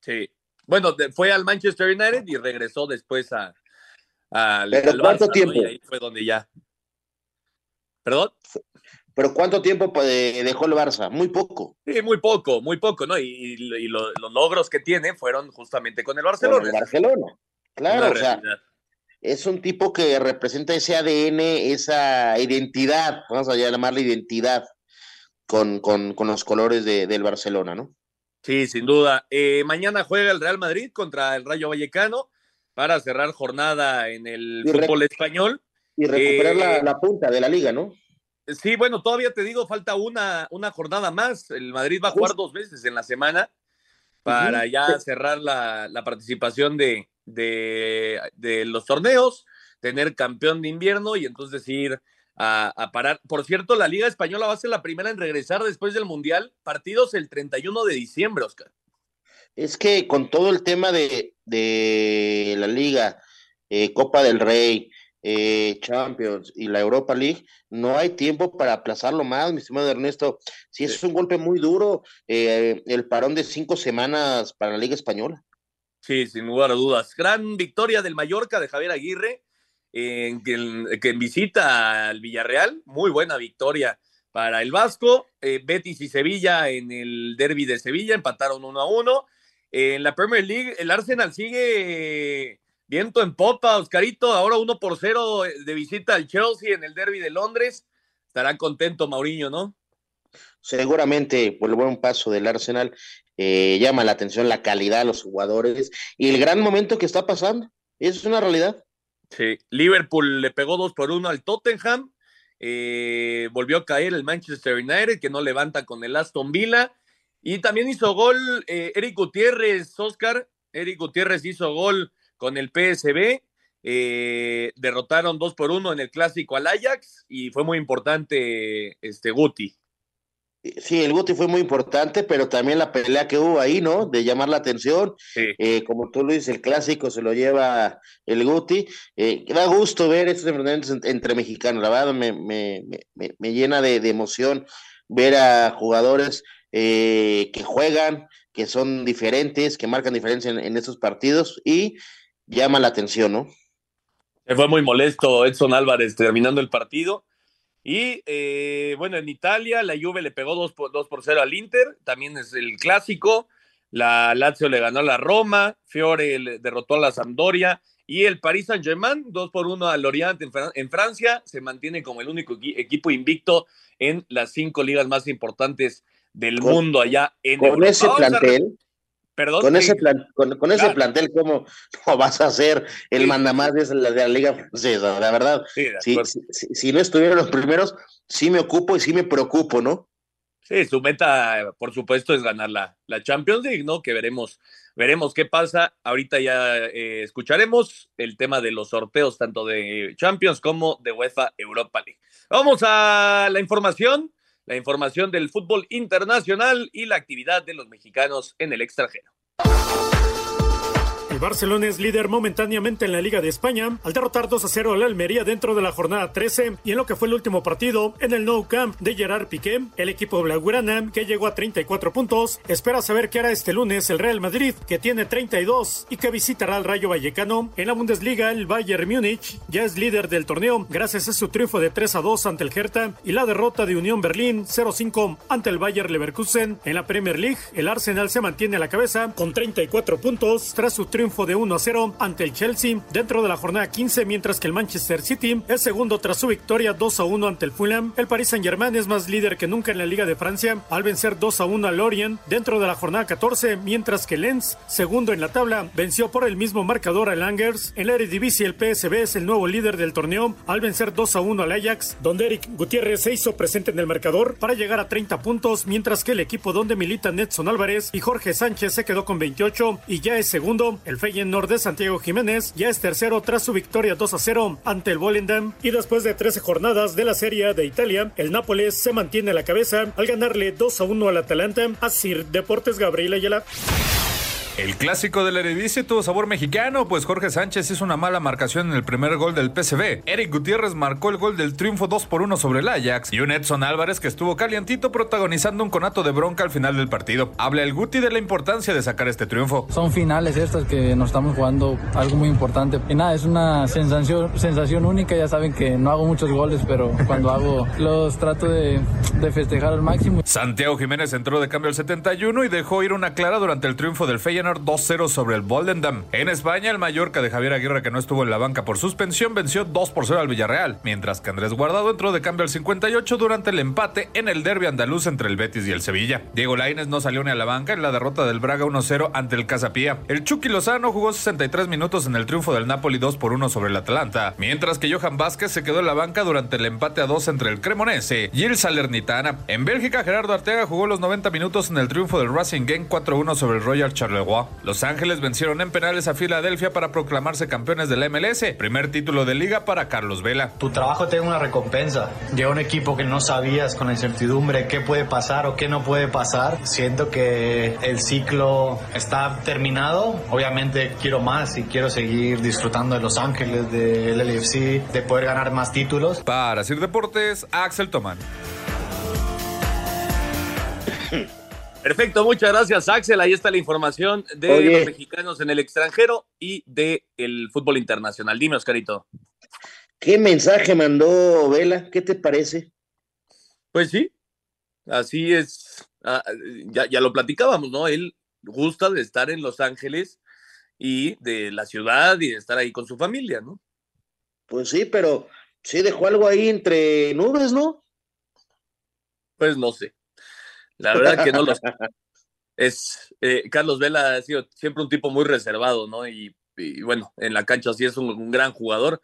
Speaker 2: Sí. Bueno, fue al Manchester United y regresó después a, al,
Speaker 3: ¿Pero cuánto tiempo?
Speaker 2: Y ahí fue donde ya. ¿Perdón?
Speaker 3: Pero ¿cuánto tiempo dejó el Barça? Muy poco.
Speaker 2: Sí, muy poco, muy poco, ¿no? Y, y lo, los logros que tiene fueron justamente con el Barcelona. Con
Speaker 3: el Barcelona. Claro, o sea, es un tipo que representa ese ADN, esa identidad, vamos a llamarla identidad, con, con, con los colores de, del Barcelona, ¿no?
Speaker 2: Sí, sin duda. Eh, mañana juega el Real Madrid contra el Rayo Vallecano para cerrar jornada en el fútbol español.
Speaker 3: Y recuperar eh, la, la, punta de la liga, ¿no?
Speaker 2: Sí, bueno, todavía te digo, falta una, una jornada más. El Madrid va a jugar dos veces en la semana para ya cerrar la, la participación de, de, de, los torneos, tener campeón de invierno y entonces ir a, a, parar. Por cierto, la Liga Española va a ser la primera en regresar después del Mundial. Partidos el 31 de diciembre, Oscar.
Speaker 3: Es que con todo el tema de, de la Liga, eh, Copa del Rey, eh, Champions y la Europa League, no hay tiempo para aplazarlo más, mi estimado Ernesto. Sí, es un golpe muy duro, eh, el parón de cinco semanas para la Liga Española.
Speaker 2: Sí, sin lugar a dudas. Gran victoria del Mallorca de Javier Aguirre, en, que, visita al Villarreal. Muy buena victoria para el Vasco. Eh, Betis y Sevilla en el derby de Sevilla empataron uno a uno. En la Premier League, el Arsenal sigue viento en popa, Oscarito. Ahora uno por cero de visita al Chelsea en el derby de Londres. Estará contento Mauriño, ¿no?
Speaker 3: Seguramente por el buen paso del Arsenal eh, llama la atención la calidad de los jugadores y el gran momento que está pasando. Eso es una realidad.
Speaker 2: Sí, Liverpool le pegó dos por uno al Tottenham. Eh, volvió a caer el Manchester United, que no levanta con el Aston Villa. Y también hizo gol eh, Eric Gutiérrez, Oscar. Eric Gutiérrez hizo gol con el PSB. eh, derrotaron dos por uno en el clásico al Ajax y fue muy importante este Guti.
Speaker 3: Sí, el Guti fue muy importante, pero también la pelea que hubo ahí, ¿no? De llamar la atención. Eh, como tú lo dices, el clásico se lo lleva el Guti. Eh, da gusto ver estos enfrentamientos entre mexicanos. La verdad, me, me, me, me llena de, de, emoción ver a jugadores eh, que juegan, que son diferentes, que marcan diferencia en, en estos partidos y llama la atención, ¿no?
Speaker 2: Fue muy molesto Edson Álvarez terminando el partido. Y eh, bueno, en Italia la Juve le pegó 2 por, 2 por 0 al Inter, también es el clásico. La Lazio le ganó a la Roma, Fiore le derrotó a la Sampdoria y el Paris Saint-Germain 2 por 1 al Lorient en, Fran en, Francia se mantiene como el único equi equipo invicto en las cinco ligas más importantes del
Speaker 3: con,
Speaker 2: mundo allá en
Speaker 3: con
Speaker 2: Europa.
Speaker 3: ese plantel.
Speaker 2: Perdón,
Speaker 3: con
Speaker 2: sí.
Speaker 3: ese, plan, con, con ese
Speaker 2: Claro.
Speaker 3: plantel, ¿cómo, cómo vas a ser el mandamás de la, de la Liga Francesa? La verdad,
Speaker 2: Sí,
Speaker 3: si, si, no estuvieran los primeros, sí me ocupo y sí me preocupo, ¿no?
Speaker 2: Sí, su meta, por supuesto, es ganar la, la Champions League, ¿no? Que veremos, veremos qué pasa. Ahorita ya eh, escucharemos el tema de los sorteos, tanto de Champions como de UEFA Europa League. Vamos a la información, la información del fútbol internacional y la actividad de los mexicanos en el extranjero.
Speaker 7: El Barcelona es líder momentáneamente en la Liga de España al derrotar 2 a 0 al Almería dentro de la jornada 13 y en lo que fue el último partido en el Nou Camp de Gerard Piqué. El equipo blaugrana, que llegó a 34 puntos, espera saber qué hará este lunes el Real Madrid, que tiene 32 y que visitará al Rayo Vallecano. En la Bundesliga, el Bayern Múnich ya es líder del torneo gracias a su triunfo de 3 a 2 ante el Hertha y la derrota de Unión Berlín 0-5 ante el Bayer Leverkusen. En la Premier League, el Arsenal se mantiene a la cabeza con 34 puntos tras su triunfo de 1 a 0 ante el Chelsea dentro de la jornada 15, mientras que el Manchester City es segundo tras su victoria 2 a 1 ante el Fulham. El Paris Saint-Germain es más líder que nunca en la Liga de Francia al vencer 2 a 1 al Lorient dentro de la jornada 14, mientras que Lens, segundo en la tabla, venció por el mismo marcador al Angers. En la Eredivisie el PSV es el nuevo líder del torneo al vencer 2 a 1 al Ajax, donde Eric Gutiérrez se hizo presente en el marcador para llegar a 30 puntos, mientras que el equipo donde militan Edson Álvarez y Jorge Sánchez se quedó con 28 y ya es segundo. El Feyenoord de Santiago Jiménez ya es tercero tras su victoria 2 a 0 ante el Volendam y después de 13 jornadas de la Serie de Italia, el Nápoles se mantiene a la cabeza al ganarle 2 a 1 al Atalanta. Así Deportes Gabriel Ayala.
Speaker 10: El clásico del Eredivisie tuvo sabor mexicano, pues Jorge Sánchez hizo una mala marcación en el primer gol del PSV. Eric Gutiérrez marcó el gol del triunfo 2 por 1 sobre el Ajax y un Edson Álvarez que estuvo calientito protagonizando un conato de bronca al final del partido. Habla el Guti de la importancia de sacar este triunfo.
Speaker 15: Son finales estas que nos estamos jugando algo muy importante. Y nada, es una sensación, sensación única. Ya saben que no hago muchos goles, pero cuando hago los trato de, de festejar al máximo.
Speaker 10: Santiago Jiménez entró de cambio al 71 y dejó ir una clara durante el triunfo del Feyenoord 2-0 sobre el Volendam. En España, el Mallorca de Javier Aguirre, que no estuvo en la banca por suspensión, venció 2 por 0 al Villarreal, mientras que Andrés Guardado entró de cambio al 58 durante el empate en el derby andaluz entre el Betis y el Sevilla. Diego Lainez no salió ni a la banca en la derrota del Braga 1-0 ante el Casapía. El Chucky Lozano jugó 63 minutos en el triunfo del Napoli 2 por 1 sobre el Atalanta, mientras que Johan Vázquez se quedó en la banca durante el empate a 2 entre el Cremonese y el Salernitana. En Bélgica, Gerardo Arteaga jugó los 90 minutos en el triunfo del Racing Gang 4-1 sobre el Royal Charleroi. Los Ángeles vencieron en penales a Filadelfia para proclamarse campeones de la MLS. Primer título de liga para Carlos Vela.
Speaker 14: Tu trabajo tiene una recompensa. Llega un equipo que no sabías con la incertidumbre qué puede pasar o qué no puede pasar. Siento que el ciclo está terminado. Obviamente quiero más y quiero seguir disfrutando de Los Ángeles, del LFC, de poder ganar más títulos.
Speaker 10: Para Sir Deportes, Axel Tomán.
Speaker 2: Perfecto, muchas gracias Axel. Ahí está la información de
Speaker 3: Oye.
Speaker 2: los mexicanos en el extranjero y de el fútbol internacional. Dime, Oscarito.
Speaker 3: ¿Qué mensaje mandó Vela? ¿Qué te parece?
Speaker 2: Pues sí, así es. Ah, ya, ya lo platicábamos, ¿no? Él gusta de estar en Los Ángeles y de la ciudad y de estar ahí con su familia, ¿no?
Speaker 3: Pues sí, pero sí dejó algo ahí entre nubes, ¿no?
Speaker 2: Pues no sé. La verdad que no lo sé. Es, eh, Carlos Vela ha sido siempre un tipo muy reservado, ¿no? Y, bueno, en la cancha sí es un, un, gran jugador.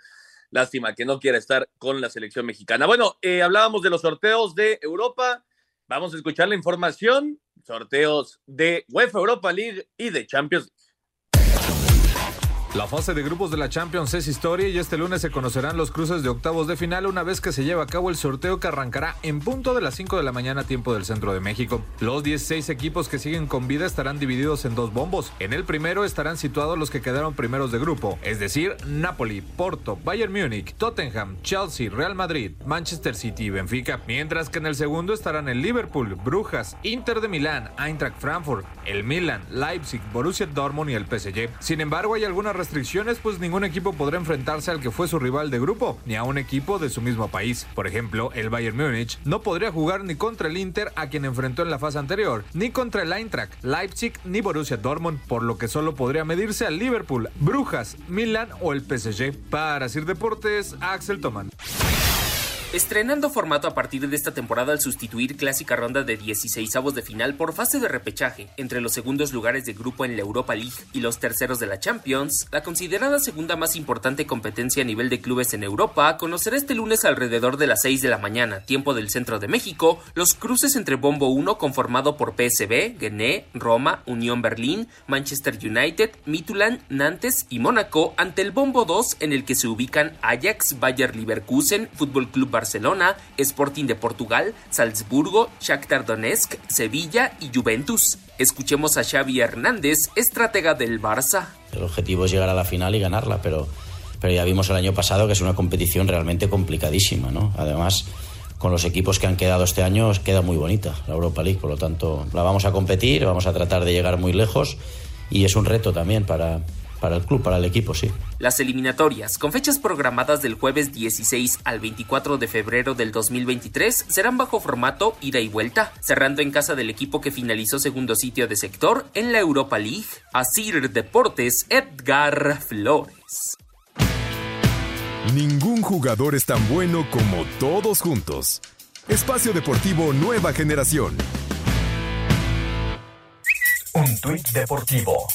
Speaker 2: Lástima que no quiera estar con la selección mexicana. Bueno, eh, hablábamos de los sorteos de Europa. Vamos a escuchar la información. Sorteos de UEFA Europa League y de Champions League.
Speaker 10: La fase de grupos de la Champions es historia y este lunes se conocerán los cruces de octavos de final una vez que se lleve a cabo el sorteo que arrancará en punto de las 5 de la mañana tiempo del centro de México. Los 16 equipos que siguen con vida estarán divididos en dos bombos. En el primero estarán situados los que quedaron primeros de grupo, es decir, Napoli, Porto, Bayern Múnich, Tottenham, Chelsea, Real Madrid, Manchester City y Benfica. Mientras que en el segundo estarán el Liverpool, Brujas, Inter de Milán, Eintracht Frankfurt, el Milan, Leipzig, Borussia Dortmund y el PSG. Sin embargo, hay algunas restricciones, pues ningún equipo podrá enfrentarse al que fue su rival de grupo, ni a un equipo de su mismo país. Por ejemplo, el Bayern Múnich no podría jugar ni contra el Inter, a quien enfrentó en la fase anterior, ni contra el Eintracht, Leipzig ni Borussia Dortmund, por lo que solo podría medirse al Liverpool, Brujas, Milan o el PSG. Para Sir Deportes, Axel Toman.
Speaker 11: Estrenando formato a partir de esta temporada al sustituir clásica ronda de 16 de final por fase de repechaje entre los segundos lugares de grupo en la Europa League y los terceros de la Champions, la considerada segunda más importante competencia a nivel de clubes en Europa conocerá este lunes alrededor de las 6 de la mañana, tiempo del centro de México, los cruces entre Bombo 1 conformado por PSB, Gené, Roma, Unión Berlín, Manchester United, Midtjylland, Nantes y Mónaco ante el Bombo 2 en el que se ubican Ajax, Bayer Leverkusen, Fútbol Club Barcelona Barcelona, Sporting de Portugal, Salzburgo, Shakhtar Donetsk, Sevilla y Juventus. Escuchemos a Xavi Hernández, estratega del Barça.
Speaker 16: El objetivo es llegar a la final y ganarla, pero, pero ya vimos el año pasado que es una competición realmente complicadísima, ¿no? Además, con los equipos que han quedado este año queda muy bonita la Europa League, por lo tanto la vamos a competir, vamos a tratar de llegar muy lejos y es un reto también para, para el club, para el equipo, sí.
Speaker 11: Las eliminatorias, con fechas programadas del jueves 16 al 24 de febrero del 2023, serán bajo formato ida y vuelta, cerrando en casa del equipo que finalizó segundo sitio de sector en la Europa League. Asir Deportes, Edgar Flores.
Speaker 4: Ningún jugador es tan bueno como todos juntos. Espacio Deportivo Nueva Generación.
Speaker 5: Un tuit deportivo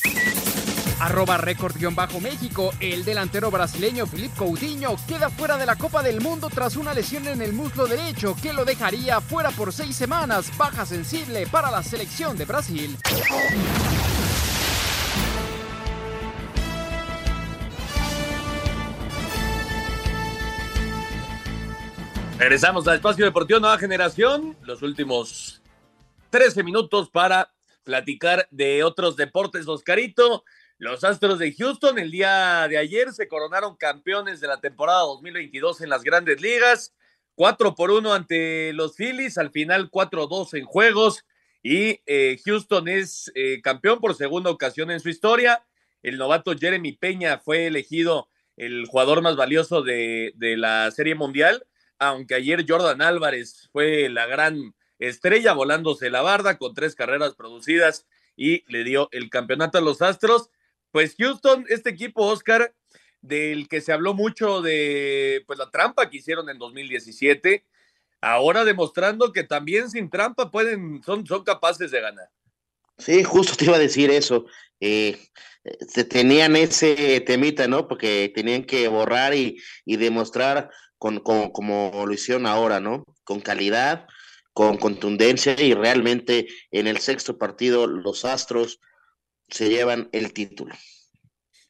Speaker 6: Arroba récord-méxico. El delantero brasileño Filipe Coutinho queda fuera de la Copa del Mundo tras una lesión en el muslo derecho que lo dejaría fuera por seis semanas. Baja sensible para la selección de Brasil.
Speaker 2: Regresamos al espacio deportivo Nueva Generación. Los últimos 13 minutos para platicar de otros deportes, Oscarito. Los Astros de Houston el día de ayer se coronaron campeones de la temporada 2022 en las grandes ligas. 4 por 1 ante los Phillies, al final 4-2 en juegos y eh, Houston es eh, campeón por segunda ocasión en su historia. El novato Jeremy Peña fue elegido el jugador más valioso de, de la Serie Mundial, aunque ayer Jordan Álvarez fue la gran estrella volándose la barda con tres carreras producidas y le dio el campeonato a los Astros pues Houston, este equipo, Oscar, del que se habló mucho de pues la trampa que hicieron en 2017, ahora demostrando que también sin trampa pueden, son, son capaces de ganar.
Speaker 3: Sí, justo te iba a decir eso. Eh, tenían ese temita, ¿no? Porque tenían que borrar y, demostrar con, como lo hicieron ahora, ¿no? Con calidad, con contundencia y realmente en el sexto partido los Astros se llevan el título.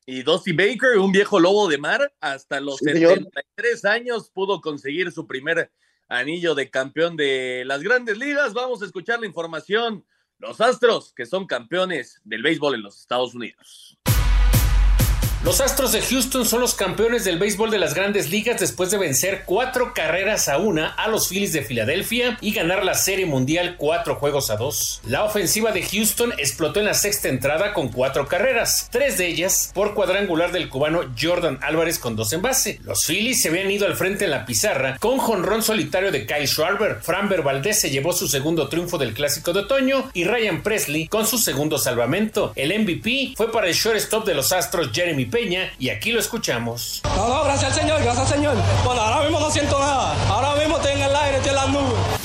Speaker 2: Y Dusty Baker, un viejo lobo de mar, hasta los 73 años pudo conseguir su primer anillo de campeón de las grandes ligas. Vamos a escuchar la información. Los Astros, que son campeones del béisbol en los Estados Unidos.
Speaker 13: Los Astros de Houston son los campeones del béisbol de las grandes ligas después de vencer cuatro carreras a una a los Phillies de Filadelfia y ganar la Serie Mundial cuatro juegos a dos. La ofensiva de Houston explotó en la sexta entrada con cuatro carreras, tres de ellas por cuadrangular del cubano Jordan Álvarez con dos en base. Los Phillies se habían ido al frente en la pizarra con jonrón solitario de Kyle Schwarber. Framber Valdez se llevó su segundo triunfo del Clásico de Otoño y Ryan Presley con su segundo salvamento. El MVP fue para el shortstop de los Astros Jeremy Peña y aquí lo escuchamos.
Speaker 17: No, no, gracias al Señor, gracias al Señor. Bueno, ahora mismo no siento nada. Ahora mismo estoy en el aire, estoy en las nubes.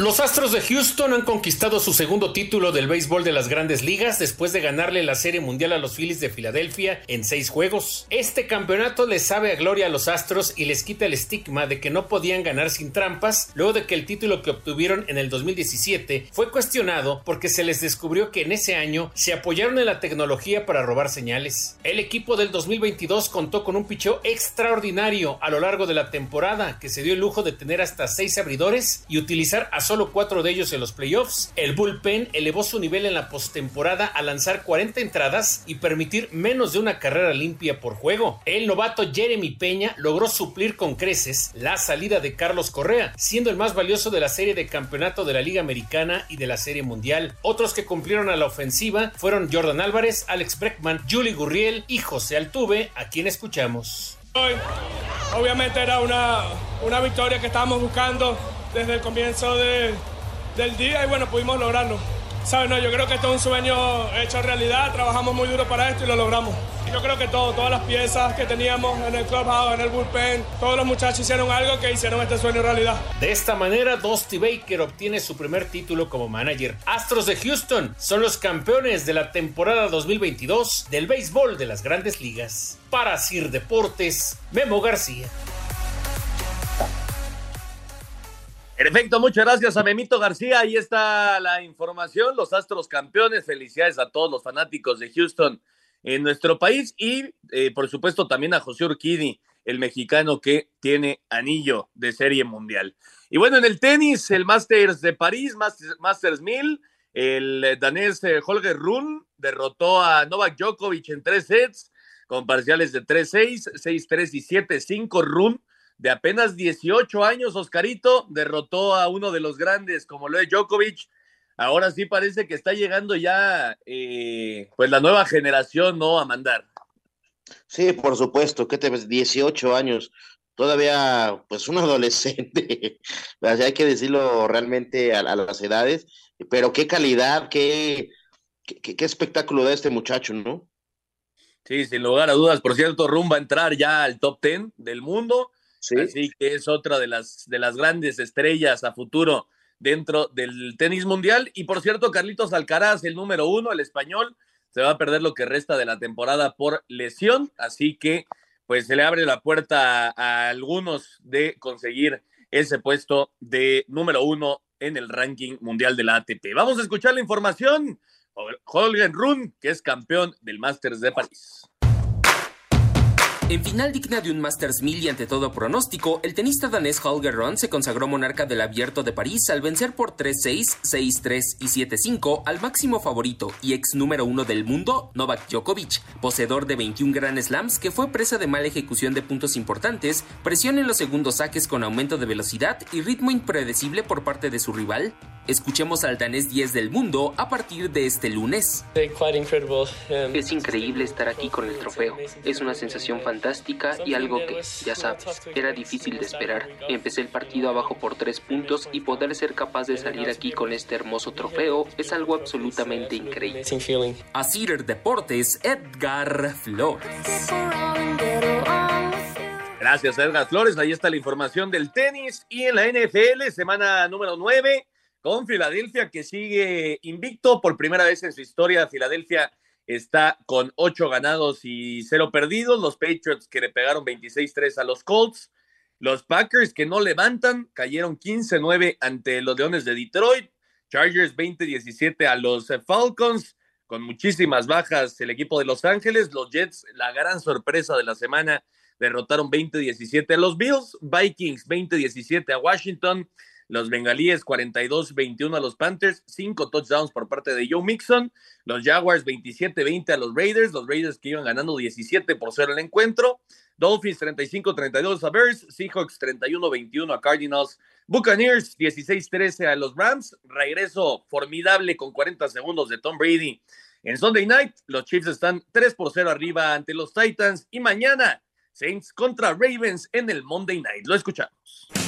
Speaker 13: Los Astros de Houston han conquistado su segundo título del béisbol de las grandes ligas después de ganarle la Serie Mundial a los Phillies de Filadelfia en seis juegos. Este campeonato les sabe a gloria a los Astros y les quita el estigma de que no podían ganar sin trampas luego de que el título que obtuvieron en el 2017 fue cuestionado porque se les descubrió que en ese año se apoyaron en la tecnología para robar señales. El equipo del 2022 contó con un picheo extraordinario a lo largo de la temporada que se dio el lujo de tener hasta seis abridores y utilizar a solo cuatro de ellos en los playoffs. El bullpen elevó su nivel en la postemporada a lanzar 40 entradas y permitir menos de una carrera limpia por juego. El novato Jeremy Peña logró suplir con creces la salida de Carlos Correa, siendo el más valioso de la serie de campeonato de la Liga Americana y de la Serie Mundial. Otros que cumplieron a la ofensiva fueron Jordan Álvarez, Alex Breckman, Julie Gurriel y José Altuve, a quien escuchamos.
Speaker 17: Hoy, obviamente era una, una victoria que estábamos buscando desde el comienzo de, del día y bueno, pudimos lograrlo. ¿Sabes? No, yo creo que esto es un sueño hecho realidad, trabajamos muy duro para esto y lo logramos. Yo creo que todo, todas las piezas que teníamos en el clubhouse, en el bullpen, todos los muchachos hicieron algo que hicieron este sueño realidad.
Speaker 13: De esta manera, Dusty Baker obtiene su primer título como manager. Astros de Houston son los campeones de la temporada 2022 del béisbol de las grandes ligas. Para Sir Deportes, Memo García.
Speaker 2: Perfecto, muchas gracias a Memito García. Ahí está la información. Los Astros campeones. Felicidades a todos los fanáticos de Houston en nuestro país y, eh, por supuesto, también a José Urquidi, el mexicano que tiene anillo de serie mundial. Y bueno, en el tenis, el Masters de París, Masters, 1000, el danés eh, Holger Run derrotó a Novak Djokovic en tres sets con parciales de 3-6, 6-3 y 7-5. Run de apenas 18 años, Oscarito, derrotó a uno de los grandes como lo es Djokovic. Ahora sí parece que está llegando ya eh, pues la nueva generación, ¿no? A mandar.
Speaker 3: Sí, por supuesto, ¿qué te ves? 18 años, todavía pues un adolescente, hay que decirlo realmente a, las edades, pero qué calidad, qué, qué, qué espectáculo da este muchacho, ¿no?
Speaker 2: Sí, sin lugar a dudas. Por cierto, Rum va a entrar ya al top 10 del mundo Así que es otra de las, de las grandes estrellas a futuro dentro del tenis mundial. Y por cierto, Carlitos Alcaraz, el número uno, el español, se va a perder lo que resta de la temporada por lesión. Así que, pues se le abre la puerta a, algunos de conseguir ese puesto de número uno en el ranking mundial de la ATP. Vamos a escuchar la información. Holger Run, que es campeón del Masters de París.
Speaker 11: En final digna de un Masters 1000 y ante todo pronóstico, el tenista danés Holger Rune se consagró monarca del Abierto de París al vencer por 3-6, 6-3 y 7-5 al máximo favorito y ex número uno del mundo, Novak Djokovic, poseedor de 21 Grand Slams que fue presa de mala ejecución de puntos importantes, presión en los segundos saques con aumento de velocidad y ritmo impredecible por parte de su rival. Escuchemos al danés 10 del mundo a partir de este lunes.
Speaker 18: Es increíble estar aquí con el trofeo. Es una sensación fantástica fantástica y algo que, ya sabes, era difícil de esperar. Empecé el partido abajo por tres puntos y poder ser capaz de salir aquí con este hermoso trofeo es algo absolutamente increíble.
Speaker 11: Así Deportes, Edgar Flores.
Speaker 2: Gracias, Edgar Flores. Ahí está la información del tenis y en la NFL, semana número 9, con Filadelfia que sigue invicto por primera vez en su historia. Filadelfia está con ocho ganados y cero perdidos. Los Patriots que le pegaron 26-3 a los Colts. Los Packers que no levantan, cayeron 15-9 ante los Leones de Detroit. Chargers 20-17 a los Falcons, con muchísimas bajas el equipo de Los Ángeles. Los Jets, la gran sorpresa de la semana, derrotaron 20-17 a los Bills. Vikings 20-17 a Washington. Los bengalíes 42-21 a los Panthers, 5 touchdowns por parte de Joe Mixon. Los Jaguars 27-20 a los Raiders, los Raiders que iban ganando 17 por 0 el encuentro. Dolphins 35-32 a Bears, Seahawks 31-21 a Cardinals, Buccaneers 16-13 a los Rams. Regreso formidable con 40 segundos de Tom Brady. En Sunday Night, los Chiefs están 3 por 0 arriba ante los Titans. Y mañana, Saints contra Ravens en el Monday Night. Lo escuchamos.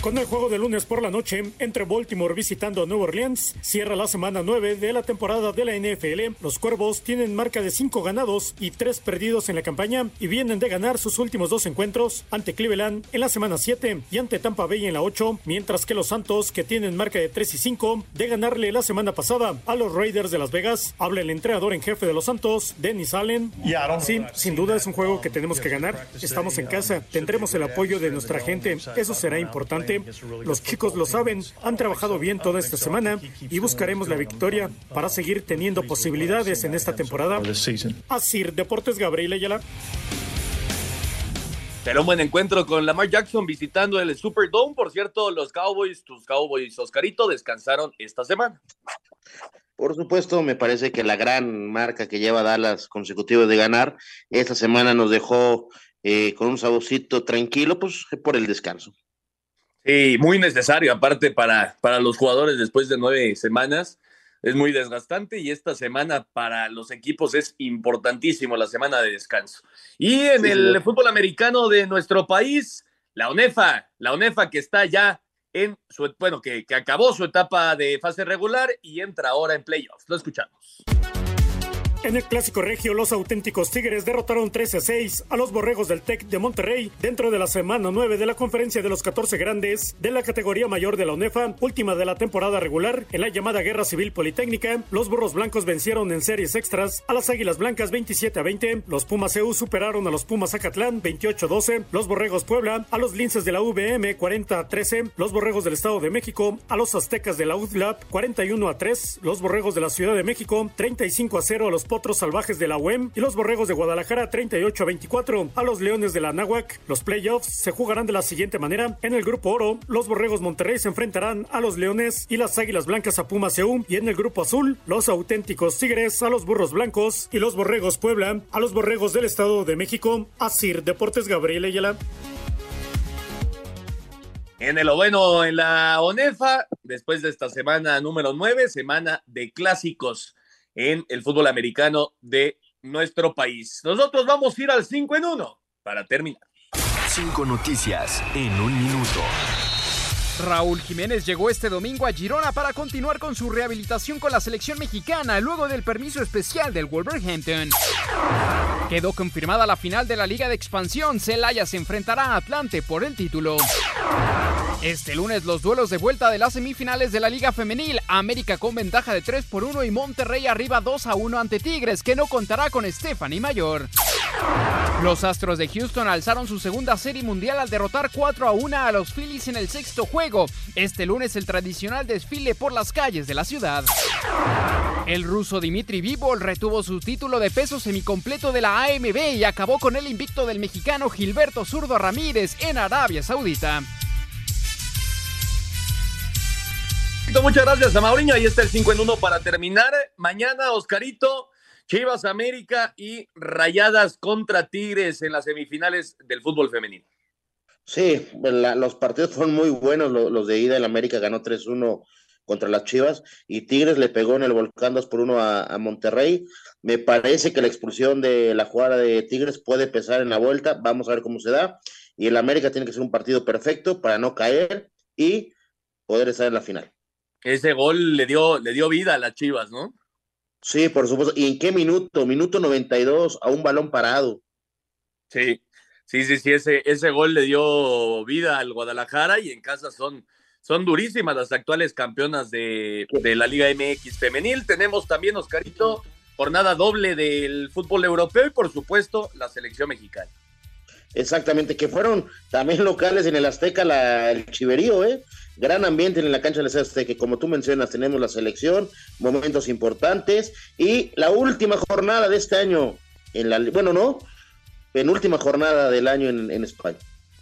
Speaker 7: Con el juego de lunes por la noche entre Baltimore visitando a Nueva Orleans, cierra la semana 9 de la temporada de la NFL. Los Cuervos tienen marca de 5 ganados y 3 perdidos en la campaña y vienen de ganar sus últimos dos encuentros ante Cleveland en la semana 7 y ante Tampa Bay en la 8, mientras que los Santos, que tienen marca de 3 y 5, de ganarle la semana pasada a los Raiders de Las Vegas. Habla el entrenador en jefe de los Santos, Dennis Allen. Sí, sin duda es un juego que tenemos que ganar. Estamos en casa, tendremos el apoyo de nuestra gente. Eso será importante los chicos lo saben, han trabajado bien toda esta semana y buscaremos la victoria para seguir teniendo posibilidades en esta temporada. Así, Deportes Gabriel Ayala.
Speaker 2: Será un buen encuentro con Lamar Jackson visitando el Superdome. Por cierto, los Cowboys, tus Cowboys, Oscarito, descansaron esta semana.
Speaker 3: Por supuesto, me parece que la gran marca que lleva Dallas consecutivo de ganar, esta semana nos dejó eh, con un saborcito tranquilo, pues por el descanso.
Speaker 2: Sí, muy necesario, aparte para, para los jugadores después de nueve semanas. Es muy desgastante y esta semana para los equipos es importantísimo la semana de descanso. Y en el fútbol americano de nuestro país, la ONEFA, la ONEFA que está ya en su, bueno, que, que acabó su etapa de fase regular y entra ahora en playoffs. Lo escuchamos.
Speaker 7: En el clásico regio, los auténticos Tigres derrotaron 13 a 6 a los Borregos del Tec de Monterrey dentro de la semana 9 de la conferencia de los 14 grandes de la categoría mayor de la UNEFA, última de la temporada regular. En la llamada Guerra Civil Politécnica, los Burros Blancos vencieron en series extras a las Águilas Blancas 27 a 20, los Pumas EU superaron a los Pumas Zacatlán 28 a 12, los Borregos Puebla a los Linces de la UVM 40 a 13, los Borregos del Estado de México a los Aztecas de la UDLAP 41 a 3, los Borregos de la Ciudad de México 35 a 0 a los Potros Salvajes de la UEM y los Borregos de Guadalajara 38 a 24 a los Leones de la Náhuac. Los playoffs se jugarán de la siguiente manera. En el grupo oro, los Borregos Monterrey se enfrentarán a los Leones y las Águilas Blancas a Pumas EU y en el grupo azul, los auténticos Tigres a los Burros Blancos y los Borregos Puebla a los Borregos del Estado de México. Asir Deportes Gabriel Ayala.
Speaker 2: En el bueno en la ONEFA, después de esta semana número 9, semana de clásicos en el fútbol americano de nuestro país. Nosotros vamos a ir al 5 en 1 para terminar.
Speaker 4: Cinco noticias en un minuto.
Speaker 6: Raúl Jiménez llegó este domingo a Girona para continuar con su rehabilitación con la selección mexicana luego del permiso especial del Wolverhampton. Quedó confirmada la final de la Liga de Expansión. Celaya se enfrentará a Atlante por el título. Este lunes los duelos de vuelta de las semifinales de la Liga Femenil. América con ventaja de 3 por 1 y Monterrey arriba 2 a 1 ante Tigres, que no contará con Stephanie Mayor. Los Astros de Houston alzaron su segunda serie mundial al derrotar 4 a 1 a los Phillies en el sexto juego. Este lunes el tradicional desfile por las calles de la ciudad. El ruso Dimitri Vivol retuvo su título de peso semicompleto de la AMB y acabó con el invicto del mexicano Gilberto Zurdo Ramírez en Arabia Saudita.
Speaker 2: Muchas gracias a Mauriño. Ahí está el 5 en 1 para terminar. Mañana, Oscarito, Chivas América y Rayadas contra Tigres en las semifinales del fútbol femenino.
Speaker 3: Sí, la- los partidos fueron muy buenos. lo- Los, de ida, el América ganó 3-1 contra las Chivas y Tigres le pegó en el Volcán 2 por 1 a, a Monterrey. Me parece que la expulsión de la jugada de Tigres puede pesar en la vuelta. Vamos a ver cómo se da. Y el América tiene que ser un partido perfecto para no caer y poder estar en la final.
Speaker 2: Ese gol le dio, le dio vida a las Chivas, ¿no?
Speaker 3: Sí, por supuesto. ¿Y en qué minuto? Minuto 92 a un balón parado.
Speaker 2: Sí, sí, sí, sí, ese, ese gol le dio vida al Guadalajara y en casa son, son durísimas las actuales campeonas de, de la Liga MX femenil. Tenemos también, Oscarito, jornada doble del fútbol europeo y por supuesto la selección mexicana.
Speaker 3: Exactamente, que fueron también locales en el Azteca, la, el Chiverío, ¿eh? Gran ambiente en la cancha del Azteca, como tú mencionas, tenemos la selección, momentos importantes y la última jornada de este año, en la, bueno, no, penúltima jornada del año en, en España.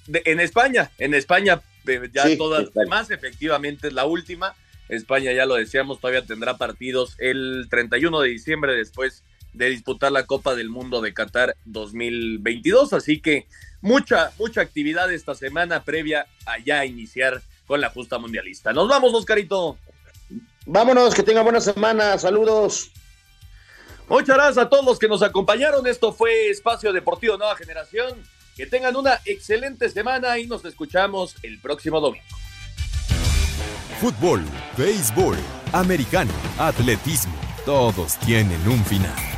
Speaker 2: De- en España, en España, eh, ya
Speaker 3: Sí,
Speaker 2: todas
Speaker 3: España.
Speaker 2: más, efectivamente es la última. España, ya lo decíamos, todavía tendrá partidos el 31 de diciembre después de disputar la Copa del Mundo de Qatar 2022. Así que mucha, mucha actividad esta semana previa a ya iniciar con la justa mundialista. Nos vamos, Oscarito.
Speaker 3: Vámonos, que tengan buena semana, saludos.
Speaker 2: Muchas gracias a todos los que nos acompañaron. Esto fue Espacio Deportivo Nueva Generación. Que tengan una excelente semana y nos escuchamos el próximo domingo.
Speaker 4: Fútbol, béisbol, americano, atletismo, todos tienen un final.